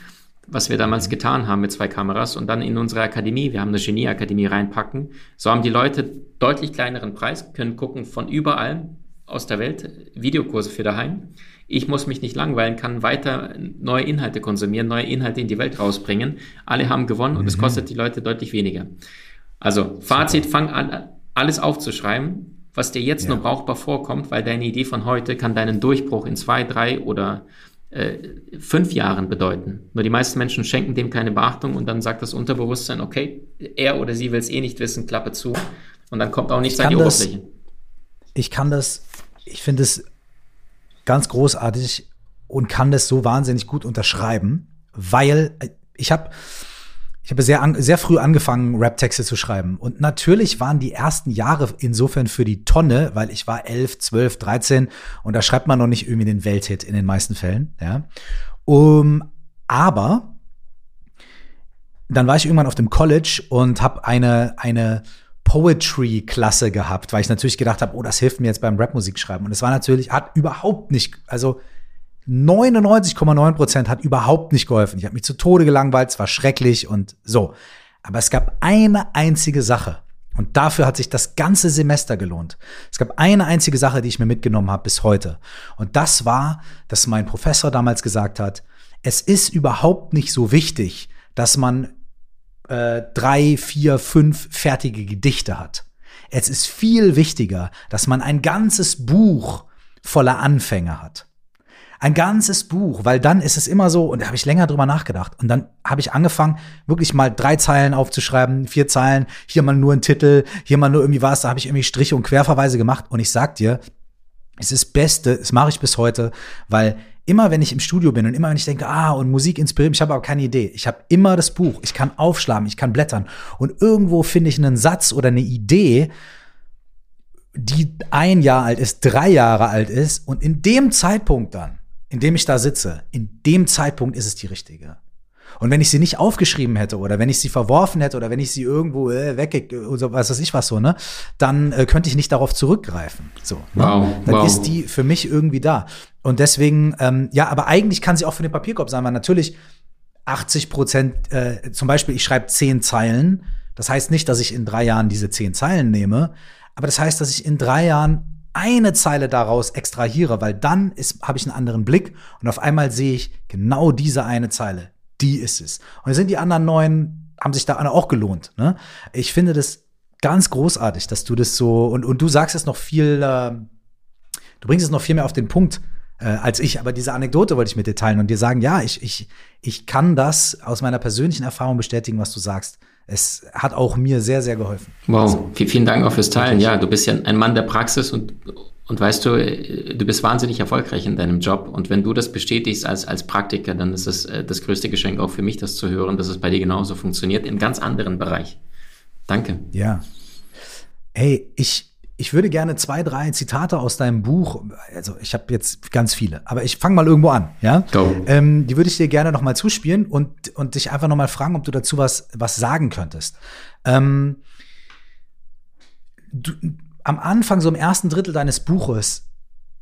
was wir damals mhm. getan haben mit zwei Kameras und dann in unsere Akademie, wir haben eine Genieakademie reinpacken. So haben die Leute deutlich kleineren Preis, können gucken von überall, aus der Welt, Videokurse für daheim. Ich muss mich nicht langweilen, kann weiter neue Inhalte konsumieren, neue Inhalte in die Welt rausbringen. Alle haben gewonnen und es mhm. kostet die Leute deutlich weniger. Also Fazit, fang an, alles aufzuschreiben, was dir jetzt ja. nur brauchbar vorkommt, weil deine Idee von heute kann deinen Durchbruch in zwei, drei oder äh, fünf Jahren bedeuten. Nur die meisten Menschen schenken dem keine Beachtung und dann sagt das Unterbewusstsein, okay, er oder sie will es eh nicht wissen, Klappe zu. Und dann kommt auch nichts an die Oberfläche. Ich kann das ich finde es ganz großartig und kann das so wahnsinnig gut unterschreiben, weil äh, ich habe ich habe sehr, sehr früh angefangen, Rap-Texte zu schreiben. Und natürlich waren die ersten Jahre insofern für die Tonne, weil ich war 11, 12, 13 und da schreibt man noch nicht irgendwie den Welthit in den meisten Fällen. Ja. Um, aber dann war ich irgendwann auf dem College und habe eine, eine Poetry-Klasse gehabt, weil ich natürlich gedacht habe, oh, das hilft mir jetzt beim Rap-Musik schreiben. Und es war natürlich, hat überhaupt nicht, also 99,9 Prozent hat überhaupt nicht geholfen. Ich habe mich zu Tode gelangweilt, es war schrecklich und so. Aber es gab eine einzige Sache. Und dafür hat sich das ganze Semester gelohnt. Es gab eine einzige Sache, die ich mir mitgenommen habe bis heute. Und das war, dass mein Professor damals gesagt hat, es ist überhaupt nicht so wichtig, dass man äh, drei, vier, fünf fertige Gedichte hat. Es ist viel wichtiger, dass man ein ganzes Buch voller Anfänge hat. Ein ganzes Buch, weil dann ist es immer so, und da habe ich länger drüber nachgedacht. Und dann habe ich angefangen, wirklich mal drei Zeilen aufzuschreiben, vier Zeilen, hier mal nur ein Titel, hier mal nur irgendwie was, da habe ich irgendwie Striche und Querverweise gemacht. Und ich sag dir, es ist Beste, das mache ich bis heute, weil immer wenn ich im Studio bin und immer wenn ich denke, ah, und Musik inspiriert mich, ich habe aber keine Idee. Ich habe immer das Buch, ich kann aufschlagen, ich kann blättern und irgendwo finde ich einen Satz oder eine Idee, die ein Jahr alt ist, drei Jahre alt ist und in dem Zeitpunkt dann, in dem ich da sitze, in dem Zeitpunkt ist es die richtige. Und wenn ich sie nicht aufgeschrieben hätte oder wenn ich sie verworfen hätte oder wenn ich sie irgendwo äh, weg oder was weiß ich was so, ne, dann äh, könnte ich nicht darauf zurückgreifen. So, ne? wow, dann wow. ist die für mich irgendwie da. Und deswegen, ähm, ja, aber eigentlich kann sie auch für den Papierkorb sein, weil natürlich 80 Prozent, äh, zum Beispiel, ich schreibe zehn Zeilen. Das heißt nicht, dass ich in drei Jahren diese zehn Zeilen nehme, aber das heißt, dass ich in drei Jahren eine Zeile daraus extrahiere, weil dann habe ich einen anderen Blick und auf einmal sehe ich genau diese eine Zeile die ist es. Und sind die anderen neun, haben sich da auch gelohnt. Ne? Ich finde das ganz großartig, dass du das so, und, und du sagst es noch viel, äh, du bringst es noch viel mehr auf den Punkt äh, als ich, aber diese Anekdote wollte ich mit dir teilen und dir sagen, ja, ich, ich, ich kann das aus meiner persönlichen Erfahrung bestätigen, was du sagst. Es hat auch mir sehr, sehr geholfen. Wow, also, vielen Dank auch fürs Teilen. Ja, du bist ja ein Mann der Praxis und und weißt du, äh, du bist wahnsinnig erfolgreich in deinem Job. Und wenn du das bestätigst als, als Praktiker, dann ist es äh, das größte Geschenk auch für mich, das zu hören, dass es bei dir genauso funktioniert, in ganz anderen Bereich. Danke. Ja. Hey, ich, ich würde gerne zwei, drei Zitate aus deinem Buch, also ich habe jetzt ganz viele, aber ich fange mal irgendwo an, ja? Ähm, die würde ich dir gerne nochmal zuspielen und, und dich einfach nochmal fragen, ob du dazu was, was sagen könntest. Ähm, du, am Anfang, so im ersten Drittel deines Buches,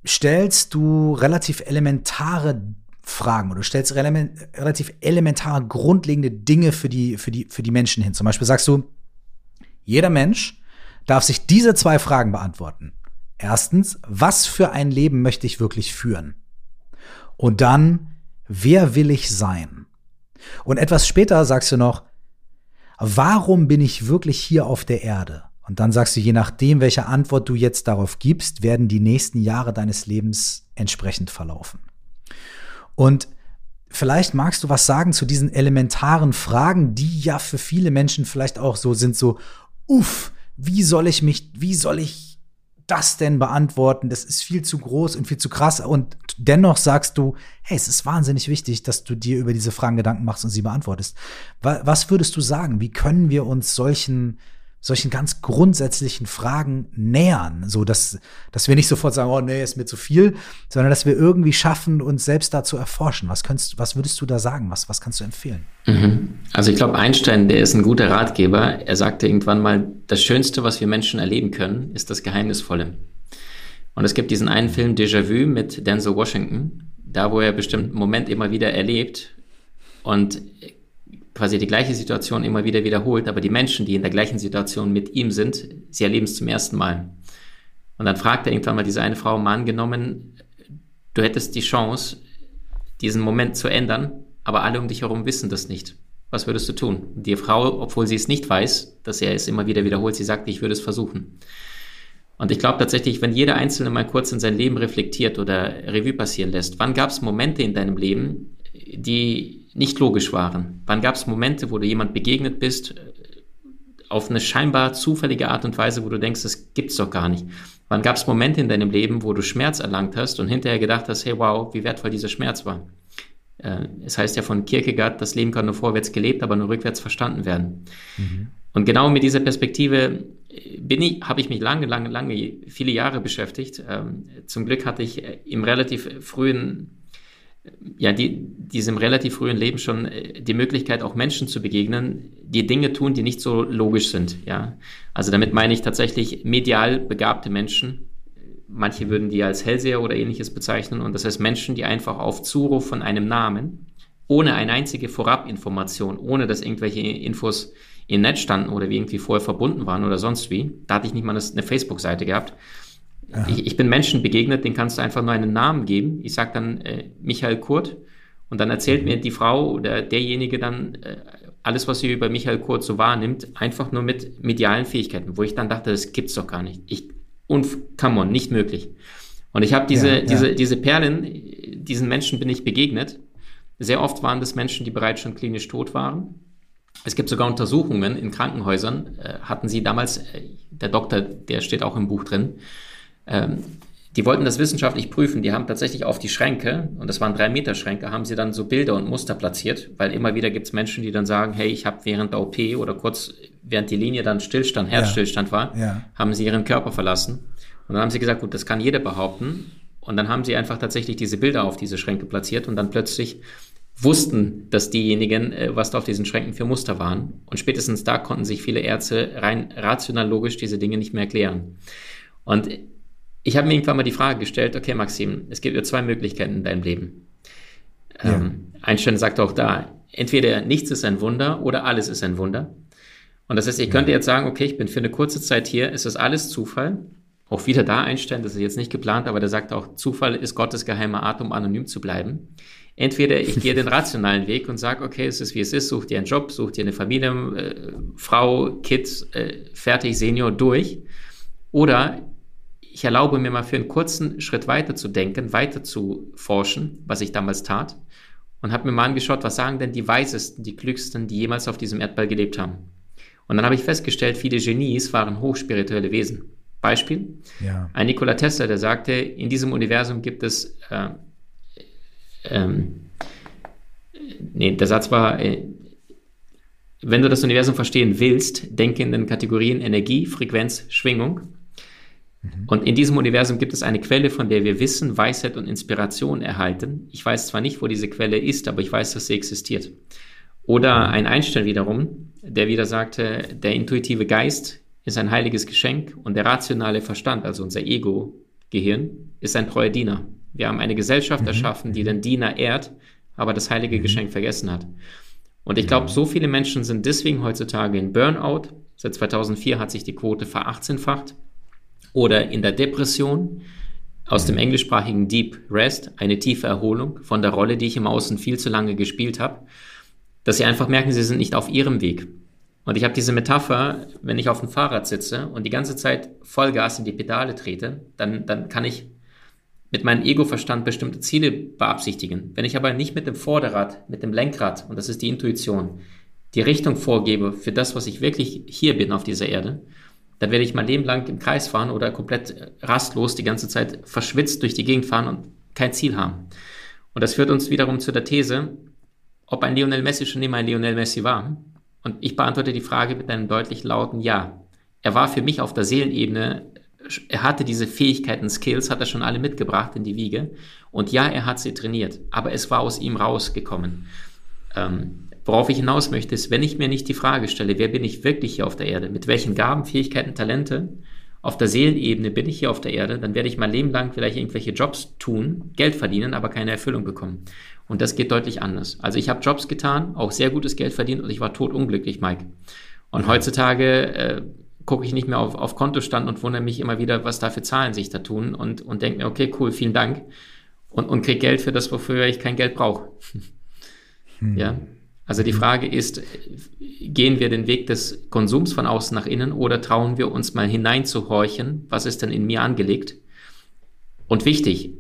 stellst du relativ elementare Fragen oder du stellst relativ elementare, grundlegende Dinge für die, für, die, für die Menschen hin. Zum Beispiel sagst du, jeder Mensch darf sich diese zwei Fragen beantworten. Erstens, was für ein Leben möchte ich wirklich führen? Und dann, wer will ich sein? Und etwas später sagst du noch, warum bin ich wirklich hier auf der Erde? Und dann sagst du, je nachdem, welche Antwort du jetzt darauf gibst, werden die nächsten Jahre deines Lebens entsprechend verlaufen. Und vielleicht magst du was sagen zu diesen elementaren Fragen, die ja für viele Menschen vielleicht auch so sind, so, uff, wie soll ich mich, wie soll ich das denn beantworten? Das ist viel zu groß und viel zu krass. Und dennoch sagst du, hey, es ist wahnsinnig wichtig, dass du dir über diese Fragen Gedanken machst und sie beantwortest. Was würdest du sagen? Wie können wir uns solchen solchen ganz grundsätzlichen Fragen nähern, so dass, dass wir nicht sofort sagen, oh nee, ist mir zu viel, sondern dass wir irgendwie schaffen, uns selbst da zu erforschen. Was, könntest, was würdest du da sagen? Was, was kannst du empfehlen? Mhm. Also ich glaube, Einstein, der ist ein guter Ratgeber. Er sagte irgendwann mal, das Schönste, was wir Menschen erleben können, ist das Geheimnisvolle. Und es gibt diesen einen Film Déjà-vu mit Denzel Washington, da wo er bestimmt einen Moment immer wieder erlebt und quasi die gleiche Situation immer wieder wiederholt, aber die Menschen, die in der gleichen Situation mit ihm sind, sie erleben es zum ersten Mal. Und dann fragt er irgendwann mal diese eine Frau, mal angenommen, du hättest die Chance, diesen Moment zu ändern, aber alle um dich herum wissen das nicht. Was würdest du tun? Die Frau, obwohl sie es nicht weiß, dass er es immer wieder wiederholt, sie sagt, ich würde es versuchen. Und ich glaube tatsächlich, wenn jeder Einzelne mal kurz in sein Leben reflektiert oder Revue passieren lässt, wann gab es Momente in deinem Leben, die nicht logisch waren? Wann gab es Momente, wo du jemand begegnet bist, äh, auf eine scheinbar zufällige Art und Weise, wo du denkst, das gibt's doch gar nicht? Wann gab es Momente in deinem Leben, wo du Schmerz erlangt hast und hinterher gedacht hast, hey wow, wie wertvoll dieser Schmerz war? Äh, es heißt ja von Kierkegaard, das Leben kann nur vorwärts gelebt, aber nur rückwärts verstanden werden. Mhm. Und genau mit dieser Perspektive äh, bin ich, habe ich mich lange, lange, lange, viele Jahre beschäftigt. Ähm, zum Glück hatte ich im relativ frühen ja, die, diesem relativ frühen Leben schon äh, die Möglichkeit, auch Menschen zu begegnen, die Dinge tun, die nicht so logisch sind. Ja, also damit meine ich tatsächlich medial begabte Menschen. Manche würden die als Hellseher oder ähnliches bezeichnen. Und das heißt Menschen, die einfach auf Zuruf von einem Namen, ohne eine einzige Vorabinformation, ohne dass irgendwelche Infos im Netz standen oder wie irgendwie vorher verbunden waren oder sonst wie, da hatte ich nicht mal eine Facebook-Seite gehabt, ich, ich, bin Menschen begegnet, denen kannst du einfach nur einen Namen geben. Ich sage dann äh, Michael Kurt und dann erzählt mhm. mir die Frau oder derjenige dann äh, alles, was sie über Michael Kurt so wahrnimmt, einfach nur mit medialen Fähigkeiten, wo ich dann dachte, das gibt's doch gar nicht. Ich, und come on, nicht möglich. Und ich habe diese, ja, ja. diese, diese Perlen, diesen Menschen bin ich begegnet. Sehr oft waren das Menschen, die bereits schon klinisch tot waren. Es gibt sogar Untersuchungen in Krankenhäusern, äh, hatten sie damals, äh, der Doktor, der steht auch im Buch drin, ähm, die wollten das wissenschaftlich prüfen. Die haben tatsächlich auf die Schränke, und das waren drei Meter Schränke, haben sie dann so Bilder und Muster platziert, weil immer wieder gibt es Menschen, die dann sagen, hey, ich habe während der OP oder kurz während die Linie dann Stillstand, Herzstillstand war, ja. haben sie ihren Körper verlassen. Und dann haben sie gesagt, gut, das kann jeder behaupten. Und dann haben sie einfach tatsächlich diese Bilder auf diese Schränke platziert und dann plötzlich wussten, dass diejenigen, äh, was da auf diesen Schränken für Muster waren. Und spätestens da konnten sich viele Ärzte rein rational logisch diese Dinge nicht mehr erklären. Und ich habe mir irgendwann mal die Frage gestellt, okay, Maxim, es gibt ja zwei Möglichkeiten in deinem Leben. Ja. Ähm, Einstein sagt auch da, entweder nichts ist ein Wunder oder alles ist ein Wunder. Und das heißt, ich könnte jetzt sagen, okay, ich bin für eine kurze Zeit hier, ist das alles Zufall? Auch wieder da Einstein, das ist jetzt nicht geplant, aber der sagt auch, Zufall ist Gottes geheimer Art, um anonym zu bleiben. Entweder ich gehe den rationalen Weg und sage, okay, es ist wie es ist, such dir einen Job, such dir eine Familie, äh, Frau, Kids, äh, fertig, Senior, durch. Oder ich erlaube mir mal für einen kurzen Schritt weiter zu denken, weiter zu forschen, was ich damals tat, und habe mir mal angeschaut, was sagen denn die Weisesten, die Klügsten, die jemals auf diesem Erdball gelebt haben. Und dann habe ich festgestellt, viele Genies waren hochspirituelle Wesen. Beispiel, ja. ein Nikola Tesla, der sagte, in diesem Universum gibt es, äh, ähm, nee, der Satz war, äh, wenn du das Universum verstehen willst, denke in den Kategorien Energie, Frequenz, Schwingung. Mhm. Und in diesem Universum gibt es eine Quelle, von der wir Wissen, Weisheit und Inspiration erhalten. Ich weiß zwar nicht, wo diese Quelle ist, aber ich weiß, dass sie existiert. Oder mhm. ein Einstein wiederum, der wieder sagte, der intuitive Geist ist ein heiliges Geschenk und der rationale Verstand, also unser Ego-Gehirn, ist ein treuer Diener. Wir haben eine Gesellschaft mhm. erschaffen, die den Diener ehrt, aber das heilige mhm. Geschenk vergessen hat. Und ich glaube, so viele Menschen sind deswegen heutzutage in Burnout. Seit 2004 hat sich die Quote verachtzehnfacht oder in der Depression aus dem englischsprachigen Deep Rest, eine tiefe Erholung von der Rolle, die ich im Außen viel zu lange gespielt habe, dass sie einfach merken, sie sind nicht auf ihrem Weg. Und ich habe diese Metapher, wenn ich auf dem Fahrrad sitze und die ganze Zeit Vollgas in die Pedale trete, dann, dann kann ich mit meinem Ego-Verstand bestimmte Ziele beabsichtigen. Wenn ich aber nicht mit dem Vorderrad, mit dem Lenkrad, und das ist die Intuition, die Richtung vorgebe für das, was ich wirklich hier bin auf dieser Erde, dann werde ich mein Leben lang im Kreis fahren oder komplett rastlos die ganze Zeit verschwitzt durch die Gegend fahren und kein Ziel haben. Und das führt uns wiederum zu der These, ob ein Lionel Messi schon immer ein Lionel Messi war. Und ich beantworte die Frage mit einem deutlich lauten Ja. Er war für mich auf der Seelenebene, er hatte diese Fähigkeiten, Skills, hat er schon alle mitgebracht in die Wiege. Und ja, er hat sie trainiert, aber es war aus ihm rausgekommen. Ähm, Worauf ich hinaus möchte, ist, wenn ich mir nicht die Frage stelle, wer bin ich wirklich hier auf der Erde, mit welchen Gaben, Fähigkeiten, Talente, auf der Seelenebene bin ich hier auf der Erde, dann werde ich mein Leben lang vielleicht irgendwelche Jobs tun, Geld verdienen, aber keine Erfüllung bekommen. Und das geht deutlich anders. Also ich habe Jobs getan, auch sehr gutes Geld verdient und ich war totunglücklich, Mike. Und mhm. heutzutage äh, gucke ich nicht mehr auf, auf Kontostand und wundere mich immer wieder, was da für Zahlen sich da tun und, und denke mir, okay, cool, vielen Dank. Und, und kriege Geld für das, wofür ich kein Geld brauche. Hm. Ja, also die Frage ist, gehen wir den Weg des Konsums von außen nach innen oder trauen wir uns mal hineinzuhorchen, was ist denn in mir angelegt? Und wichtig,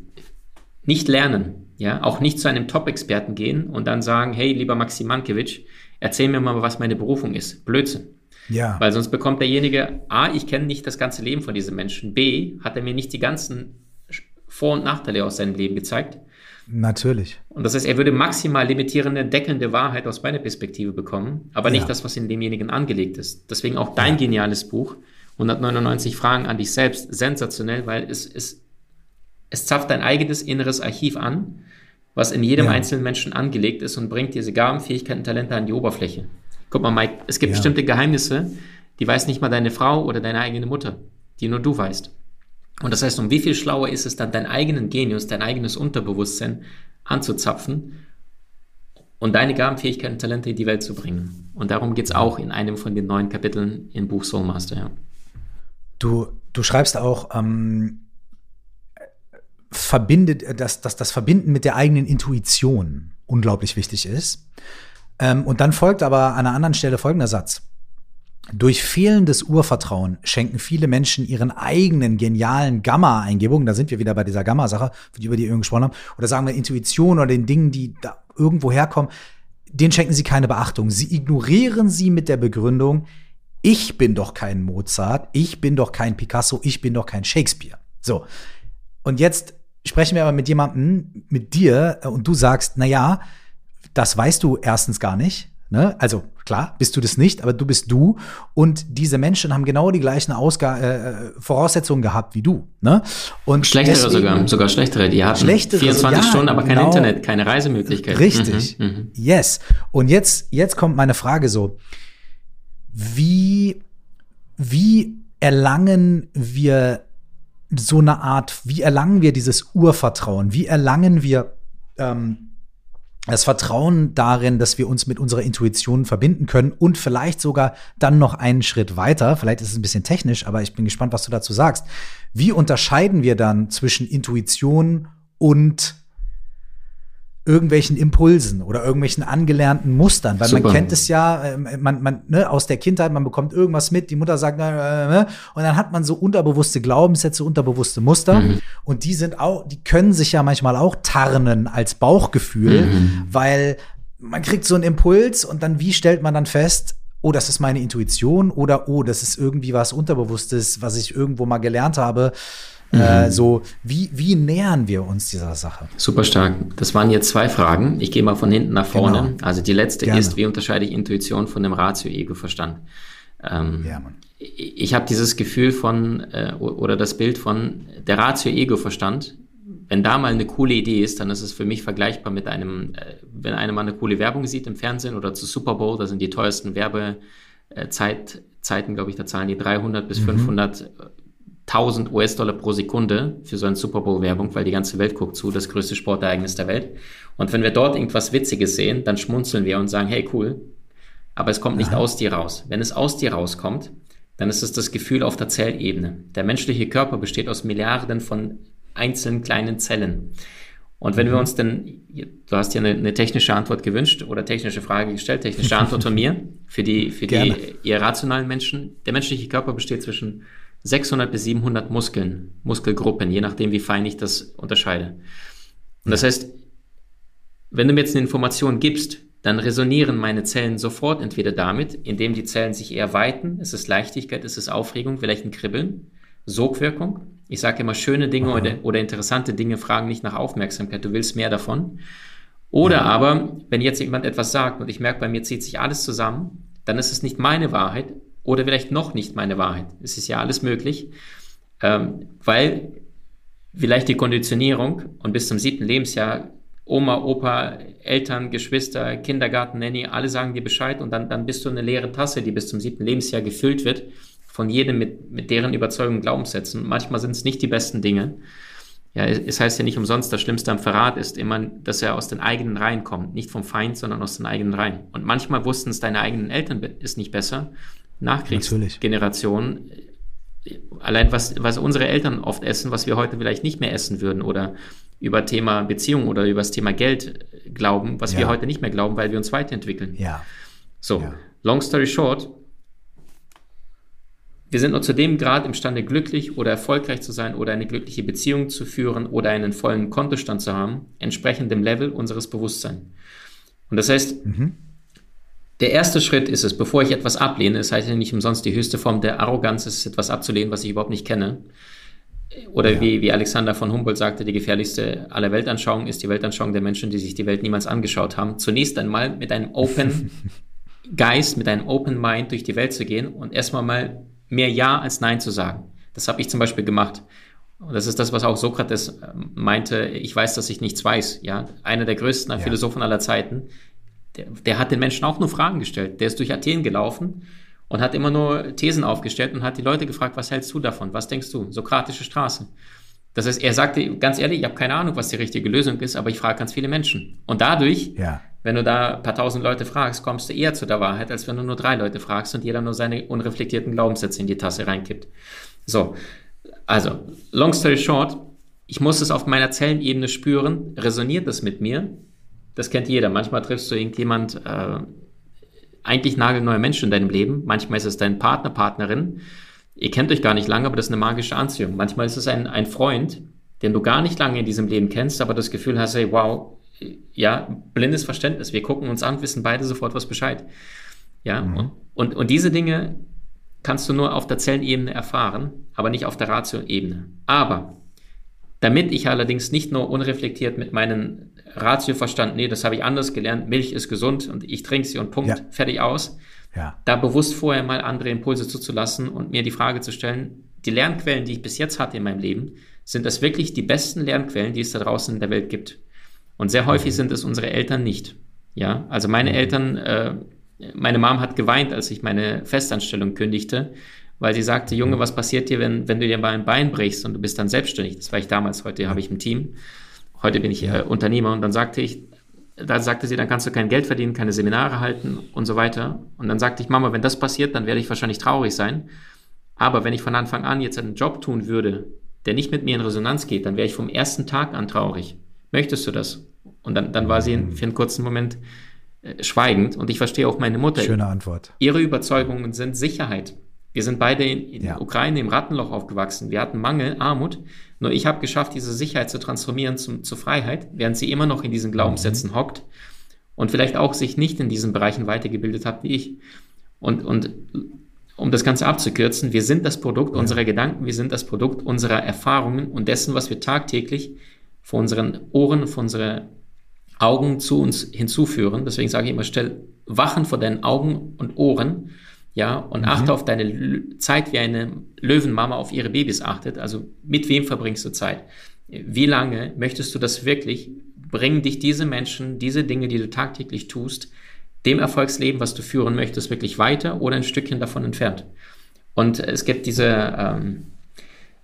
nicht lernen, ja, auch nicht zu einem Top-Experten gehen und dann sagen, hey, lieber Maxim Mankiewicz, erzähl mir mal, was meine Berufung ist. Blödsinn. Ja. Weil sonst bekommt derjenige, A, ich kenne nicht das ganze Leben von diesem Menschen, B, hat er mir nicht die ganzen Vor- und Nachteile aus seinem Leben gezeigt. Natürlich. Und das heißt, er würde maximal limitierende, deckende Wahrheit aus meiner Perspektive bekommen, aber nicht ja. das, was in demjenigen angelegt ist. Deswegen auch dein ja. geniales Buch, 199 Fragen an dich selbst, sensationell, weil es, es, es zapft dein eigenes inneres Archiv an, was in jedem ja. einzelnen Menschen angelegt ist und bringt diese Gaben, Fähigkeiten, Talente an die Oberfläche. Guck mal, Mike, es gibt bestimmte Geheimnisse, die weiß nicht mal deine Frau oder deine eigene Mutter, die nur du weißt. Und das heißt, um wie viel schlauer ist es dann, deinen eigenen Genius, dein eigenes Unterbewusstsein anzuzapfen und deine Gaben, Fähigkeiten, Talente in die Welt zu bringen. Und darum geht es auch in einem von den neuen Kapiteln im Buch Soulmaster, ja. Du, du schreibst auch, ähm, verbindet, dass, dass das Verbinden mit der eigenen Intuition unglaublich wichtig ist. Ähm, und dann folgt aber an einer anderen Stelle folgender Satz. Durch fehlendes Urvertrauen schenken viele Menschen ihren eigenen genialen Gamma-Eingebungen, da sind wir wieder bei dieser Gamma-Sache, über die wir eben gesprochen haben, oder sagen wir Intuition oder den Dingen, die da irgendwo herkommen, denen schenken sie keine Beachtung. Sie ignorieren sie mit der Begründung, ich bin doch kein Mozart, ich bin doch kein Picasso, ich bin doch kein Shakespeare. So. Und jetzt sprechen wir aber mit jemandem, mit dir, äh, und du sagst, na ja, das weißt du erstens gar nicht. Ne? Also klar, bist du das nicht, aber du bist du. Und diese Menschen haben genau die gleichen Ausga äh, äh Voraussetzungen gehabt wie du. Ne? Und schlechtere deswegen, sogar, sogar schlechtere. Die hatten schlechtere, 24 ja, Stunden, aber kein genau, Internet, keine Reisemöglichkeit. Richtig. Mhm, mhm, yes. Und jetzt, jetzt kommt meine Frage so. Wie, wie erlangen wir so eine Art, wie erlangen wir dieses Urvertrauen? Wie erlangen wir ähm, das Vertrauen darin, dass wir uns mit unserer Intuition verbinden können und vielleicht sogar dann noch einen Schritt weiter, vielleicht ist es ein bisschen technisch, aber ich bin gespannt, was du dazu sagst. Wie unterscheiden wir dann zwischen Intuition und irgendwelchen Impulsen oder irgendwelchen angelernten Mustern, weil Super. man kennt es ja, ähm, man, man ne, aus der Kindheit, man bekommt irgendwas mit, die Mutter sagt, äh, äh, und dann hat man so unterbewusste Glaubenssätze, unterbewusste Muster mhm. und die sind auch, die können sich ja manchmal auch tarnen als Bauchgefühl, mhm. weil man kriegt so einen Impuls und dann wie stellt man dann fest, oh, das ist meine Intuition oder oh, das ist irgendwie was Unterbewusstes, was ich irgendwo mal gelernt habe. Äh, mhm. Äh, so, wie, wie nähern wir uns dieser Sache? Super stark. Das waren jetzt zwei Fragen. Ich gehe mal von hinten nach vorne. Genau. Also die letzte Gerne. ist, wie unterscheide ich Intuition von dem Ratio-Ego-Verstand? Ähm, ja, Mann. Ich, ich habe dieses Gefühl von, äh, oder das Bild von der Ratio-Ego-Verstand. Wenn da mal eine coole Idee ist, dann ist es für mich vergleichbar mit einem, äh, wenn einer mal eine coole Werbung sieht im Fernsehen oder zu Super Bowl, da sind die teuersten Werbezeiten, äh, glaube ich, da zahlen die 300 bis mhm. 500 1000 US-Dollar pro Sekunde für so eine Super Bowl-Werbung, weil die ganze Welt guckt zu, das größte Sportereignis der Welt. Und wenn wir dort irgendwas Witziges sehen, dann schmunzeln wir und sagen, hey, cool. Aber es kommt nicht ja. aus dir raus. Wenn es aus dir rauskommt, dann ist es das Gefühl auf der Zellebene. Der menschliche Körper besteht aus Milliarden von einzelnen kleinen Zellen. Und wenn mhm. wir uns denn, du hast ja eine, eine, technische Antwort gewünscht oder technische Frage gestellt, technische Antwort von mir für die, für die eher rationalen Menschen. Der menschliche Körper besteht zwischen 600 bis 700 Muskeln, Muskelgruppen, je nachdem, wie fein ich das unterscheide. Und das heißt, wenn du mir jetzt eine Information gibst, dann resonieren meine Zellen sofort entweder damit, indem die Zellen sich eher weiten, es ist Leichtigkeit, es ist Aufregung, vielleicht ein Kribbeln, Sogwirkung. Ich sage immer, schöne Dinge oder, oder, interessante Dinge fragen nicht nach Aufmerksamkeit, du willst mehr davon. Oder ja. aber, wenn jetzt jemand etwas sagt und ich merke, bei mir zieht sich alles zusammen, dann ist es nicht meine Wahrheit, oder vielleicht noch nicht meine Wahrheit. Es ist ja alles möglich, ähm, weil vielleicht die Konditionierung und bis zum siebten Lebensjahr Oma, Opa, Eltern, Geschwister, Kindergarten, Nanny, alle sagen dir Bescheid und dann, dann bist du eine leere Tasse, die bis zum siebten Lebensjahr gefüllt wird von jedem mit, mit deren Überzeugung Glaubenssätzen. Manchmal sind es nicht die besten Dinge. Ja, es heißt ja nicht umsonst, das Schlimmste am Verrat ist immer, dass er aus den eigenen Reihen kommt. Nicht vom Feind, sondern aus den eigenen Reihen. Und manchmal wussten es deine eigenen Eltern ist nicht besser. Nachkriegsgeneration. Allein was, was unsere Eltern oft essen, was wir heute vielleicht nicht mehr essen würden oder über Thema Beziehung oder über das Thema Geld glauben, was ja. wir heute nicht mehr glauben, weil wir uns weiterentwickeln. Ja. So, ja. long story short, wir sind nur zu dem Grad imstande, glücklich oder erfolgreich zu sein oder eine glückliche Beziehung zu führen oder einen vollen Kontostand zu haben, entsprechend dem Level unseres Bewusstseins. Und das heißt, mhm. Der erste Schritt ist es, bevor ich etwas ablehne, das heißt ja nicht umsonst, die höchste Form der Arroganz ist, etwas abzulehnen, was ich überhaupt nicht kenne. Oder ja. wie, wie Alexander von Humboldt sagte, die gefährlichste aller Weltanschauungen ist die Weltanschauung der Menschen, die sich die Welt niemals angeschaut haben. Zunächst einmal mit einem Open Geist, mit einem Open Mind durch die Welt zu gehen und erstmal mal mehr Ja als Nein zu sagen. Das habe ich zum Beispiel gemacht. Und das ist das, was auch Sokrates meinte, ich weiß, dass ich nichts weiß. Ja, einer der größten ja. Philosophen aller Zeiten der, der hat den Menschen auch nur Fragen gestellt. Der ist durch Athen gelaufen und hat immer nur Thesen aufgestellt und hat die Leute gefragt, was hältst du davon? Was denkst du? Sokratische Straße. Das heißt, er sagte ganz ehrlich, ich habe keine Ahnung, was die richtige Lösung ist, aber ich frage ganz viele Menschen. Und dadurch, ja. wenn du da ein paar tausend Leute fragst, kommst du eher zu der Wahrheit, als wenn du nur drei Leute fragst und jeder nur seine unreflektierten Glaubenssätze in die Tasse reinkippt. So, also, long story short, ich muss es auf meiner Zellenebene spüren, resoniert das mit mir das kennt jeder. Manchmal triffst du irgendjemand, äh, eigentlich nagelneue Menschen in deinem Leben. Manchmal ist es dein Partner, Partnerin. Ihr kennt euch gar nicht lange, aber das ist eine magische Anziehung. Manchmal ist es ein, ein Freund, den du gar nicht lange in diesem Leben kennst, aber das Gefühl hast, hey, wow, ja, blindes Verständnis. Wir gucken uns an, wissen beide sofort was Bescheid. Ja, mhm. und, und diese Dinge kannst du nur auf der Zellenebene erfahren, aber nicht auf der Ratio-Ebene. Aber Damit ich allerdings nicht nur unreflektiert mit meinem Ratioverstand, nee, das habe ich anders gelernt, Milch ist gesund und ich trinke sie und Punkt, ja. fertig aus. Ja. Da bewusst vorher mal andere Impulse zuzulassen und mir die Frage zu stellen, die Lernquellen, die ich bis jetzt hatte in meinem Leben, sind das wirklich die besten Lernquellen, die es da draußen in der Welt gibt? Und sehr häufig mhm. sind es unsere Eltern nicht. Ja, also meine mhm. Eltern, äh, meine Mom hat geweint, als ich meine Festanstellung kündigte, weil sie sagte, Junge, mhm. was passiert dir, wenn, wenn du dir mal ein Bein brichst und du bist dann selbstständig? Das war ich damals, heute habe ich ein Team, heute bin ich äh, Unternehmer und dann sagte ich, da sagte sie, dann kannst du kein Geld verdienen, keine Seminare halten und so weiter. Und dann sagte ich, Mama, wenn das passiert, dann werde ich wahrscheinlich traurig sein. Aber wenn ich von Anfang an jetzt einen Job tun würde, der nicht mit mir in Resonanz geht, dann wäre ich vom ersten Tag an traurig. Möchtest du das? Und dann, dann war sie für einen kurzen Moment äh, schweigend. Und ich verstehe auch meine Mutter. Schöne Antwort. Ihre Überzeugungen sind Sicherheit. Wir sind beide in, in ja. Ukraine im Rattenloch aufgewachsen. Wir hatten Mangel, Armut. Nur ich habe geschafft, diese Sicherheit zu transformieren zum, zur Freiheit, während sie immer noch in diesen Glaubenssätzen mhm. hockt und vielleicht auch sich nicht in diesen Bereichen weitergebildet hat wie ich. Und, und um das Ganze abzukürzen, wir sind das Produkt ja. unserer Gedanken, wir sind das Produkt unserer Erfahrungen und dessen, was wir tagtäglich vor unseren Ohren, vor unseren Augen zu uns hinzuführen. Deswegen sage ich immer, stell Wachen vor deinen Augen und Ohren ja, und mhm. achte auf deine L Zeit, wie eine Löwenmama auf ihre Babys achtet. Also mit wem verbringst du Zeit? Wie lange möchtest du das wirklich? Bringen dich diese Menschen, diese Dinge, die du tagtäglich tust, dem Erfolgsleben, was du führen möchtest, wirklich weiter oder ein Stückchen davon entfernt? Und es gibt diese, ähm,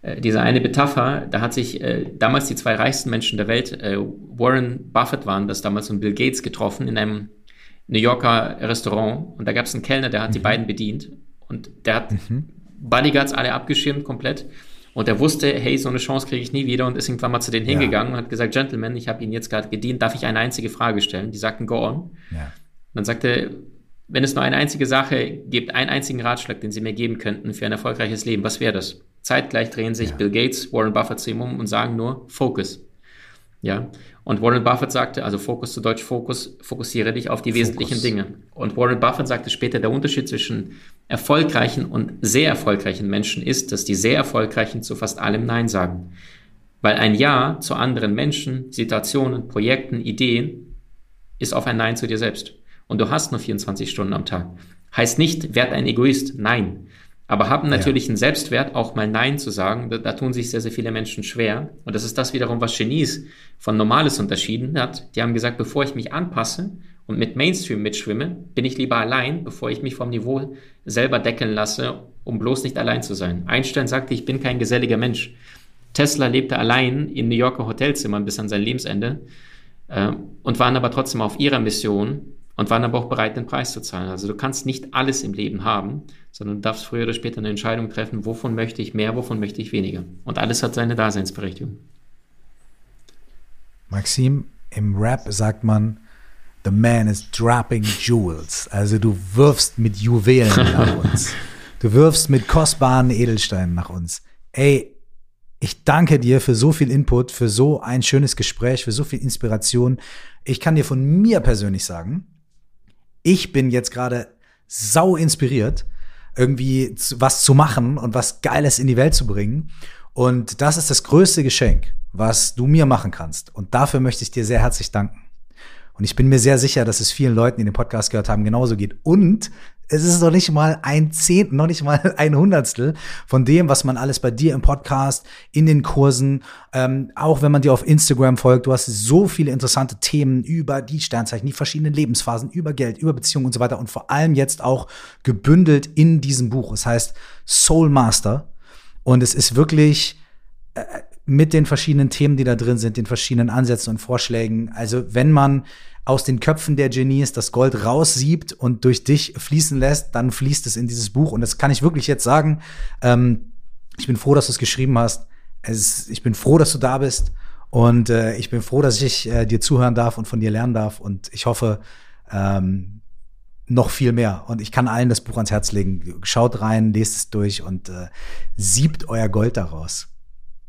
äh, diese eine Metapher, da hat sich äh, damals die zwei reichsten Menschen der Welt, äh, Warren Buffett waren das damals und Bill Gates getroffen in einem New Yorker Restaurant und da gab es einen Kellner, der hat mhm. die beiden bedient und der hat mhm. Bodyguards alle abgeschirmt komplett und er wusste, hey, so eine Chance kriege ich nie wieder und ist irgendwann mal zu denen ja. hingegangen und hat gesagt, Gentlemen, ich habe Ihnen jetzt gerade gedient, darf ich eine einzige Frage stellen? Die sagten, go on. Ja. Dann sagte, wenn es nur eine einzige Sache gibt, einen einzigen Ratschlag, den Sie mir geben könnten für ein erfolgreiches Leben, was wäre das? Zeitgleich drehen sich ja. Bill Gates, Warren Buffett zu ihm um und sagen nur Focus. Ja. Und Warren Buffett sagte, also Fokus zu Deutsch Fokus, fokussiere dich auf die Fokus. wesentlichen Dinge. Und Warren Buffett sagte später, der Unterschied zwischen erfolgreichen und sehr erfolgreichen Menschen ist, dass die sehr erfolgreichen zu fast allem Nein sagen. Weil ein Ja zu anderen Menschen, Situationen, Projekten, Ideen ist auf ein Nein zu dir selbst. Und du hast nur 24 Stunden am Tag. Heißt nicht, werd ein Egoist. Nein aber haben natürlich ja. einen Selbstwert, auch mal Nein zu sagen. Da, da, tun sich sehr, sehr viele Menschen schwer. Und das ist das wiederum, was Genies von Normales unterschieden hat. Die haben gesagt, bevor ich mich anpasse und mit Mainstream mitschwimme, bin ich lieber allein, bevor ich mich vom Niveau selber deckeln lasse, um bloß nicht allein zu sein. Einstein sagte, ich bin kein geselliger Mensch. Tesla lebte allein in New Yorker Hotelzimmern bis an sein Lebensende äh, und waren aber trotzdem auf ihrer Mission und waren aber auch bereit, den Preis zu zahlen. Also du kannst nicht alles im Leben haben, sondern du darfst früher oder später eine Entscheidung treffen, wovon möchte ich mehr, wovon möchte ich weniger. Und alles hat seine Daseinsberechtigung. Maxim, im Rap sagt man, the man is dropping jewels. Also du wirfst mit Juwelen nach uns. Du wirfst mit kostbaren Edelsteinen nach uns. Ey, ich danke dir für so viel Input, für so ein schönes Gespräch, für so viel Inspiration. Ich kann dir von mir persönlich sagen, ich bin jetzt gerade sau inspiriert irgendwie was zu machen und was Geiles in die Welt zu bringen. Und das ist das größte Geschenk, was du mir machen kannst. Und dafür möchte ich dir sehr herzlich danken. Und ich bin mir sehr sicher, dass es vielen Leuten, die den Podcast gehört haben, genauso geht. Und es ist noch nicht mal ein Zehntel, noch nicht mal ein Hundertstel von dem, was man alles bei dir im Podcast, in den Kursen, ähm, auch wenn man dir auf Instagram folgt, du hast so viele interessante Themen über die Sternzeichen, die verschiedenen Lebensphasen, über Geld, über Beziehungen und so weiter und vor allem jetzt auch gebündelt in diesem Buch. Es heißt Soul Master und es ist wirklich äh, mit den verschiedenen Themen, die da drin sind, den verschiedenen Ansätzen und Vorschlägen. Also wenn man aus den Köpfen der Genies das Gold raussiebt und durch dich fließen lässt, dann fließt es in dieses Buch. Und das kann ich wirklich jetzt sagen. Ähm, ich bin froh, dass du es geschrieben hast. Es, ich bin froh, dass du da bist. Und äh, ich bin froh, dass ich äh, dir zuhören darf und von dir lernen darf. Und ich hoffe, ähm, noch viel mehr. Und ich kann allen das Buch ans Herz legen. Schaut rein, lest es durch und äh, siebt euer Gold daraus.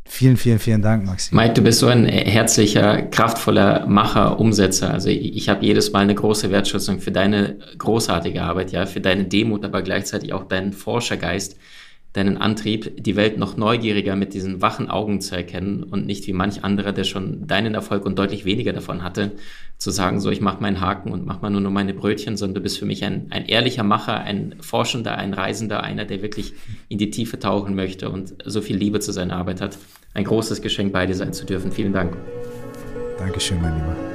Vielen, vielen, vielen Dank, Maxim. Mike, du bist so ein herzlicher, kraftvoller Macher, Umsetzer. Also ich, ich habe jedes Mal eine große Wertschätzung für deine großartige Arbeit, ja, für deine Demut, aber gleichzeitig auch deinen Forschergeist, deinen Antrieb, die Welt noch neugieriger mit diesen wachen Augen zu erkennen und nicht wie manch anderer, der schon deinen Erfolg und deutlich weniger davon hatte, zu sagen, so ich mache meinen Haken und mache mal nur noch meine Brötchen, sondern du bist für mich ein, ein ehrlicher Macher, ein Forschender, ein Reisender, einer, der wirklich in die Tiefe tauchen möchte und so viel Liebe zu seiner Arbeit hat. Ein großes Geschenk, bei dir sein zu dürfen. Vielen Dank. Dankeschön, mein Lieber.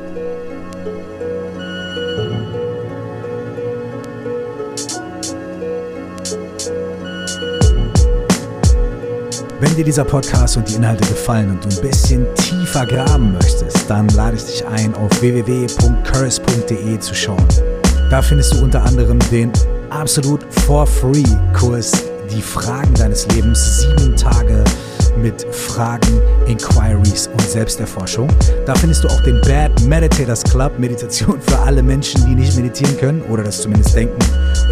Wenn dir dieser Podcast und die Inhalte gefallen und du ein bisschen tiefer graben möchtest, dann lade ich dich ein, auf www.curse.de zu schauen. Da findest du unter anderem den absolut for free Kurs Die Fragen deines Lebens, sieben Tage mit Fragen, Inquiries und Selbsterforschung. Da findest du auch den Bad Meditators Club, Meditation für alle Menschen, die nicht meditieren können oder das zumindest denken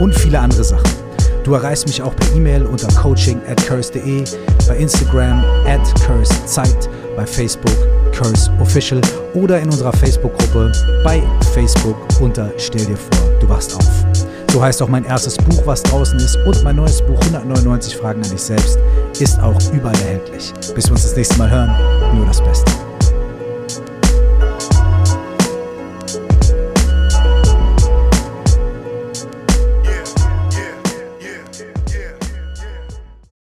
und viele andere Sachen. Du erreichst mich auch per E-Mail unter coaching at curse.de, bei Instagram at cursezeit, bei Facebook Curse Official oder in unserer Facebook-Gruppe bei Facebook unter Stell dir vor, du wachst auf. So heißt auch mein erstes Buch, was draußen ist und mein neues Buch 199 Fragen an dich selbst ist auch überall erhältlich. Bis wir uns das nächste Mal hören, nur das Beste.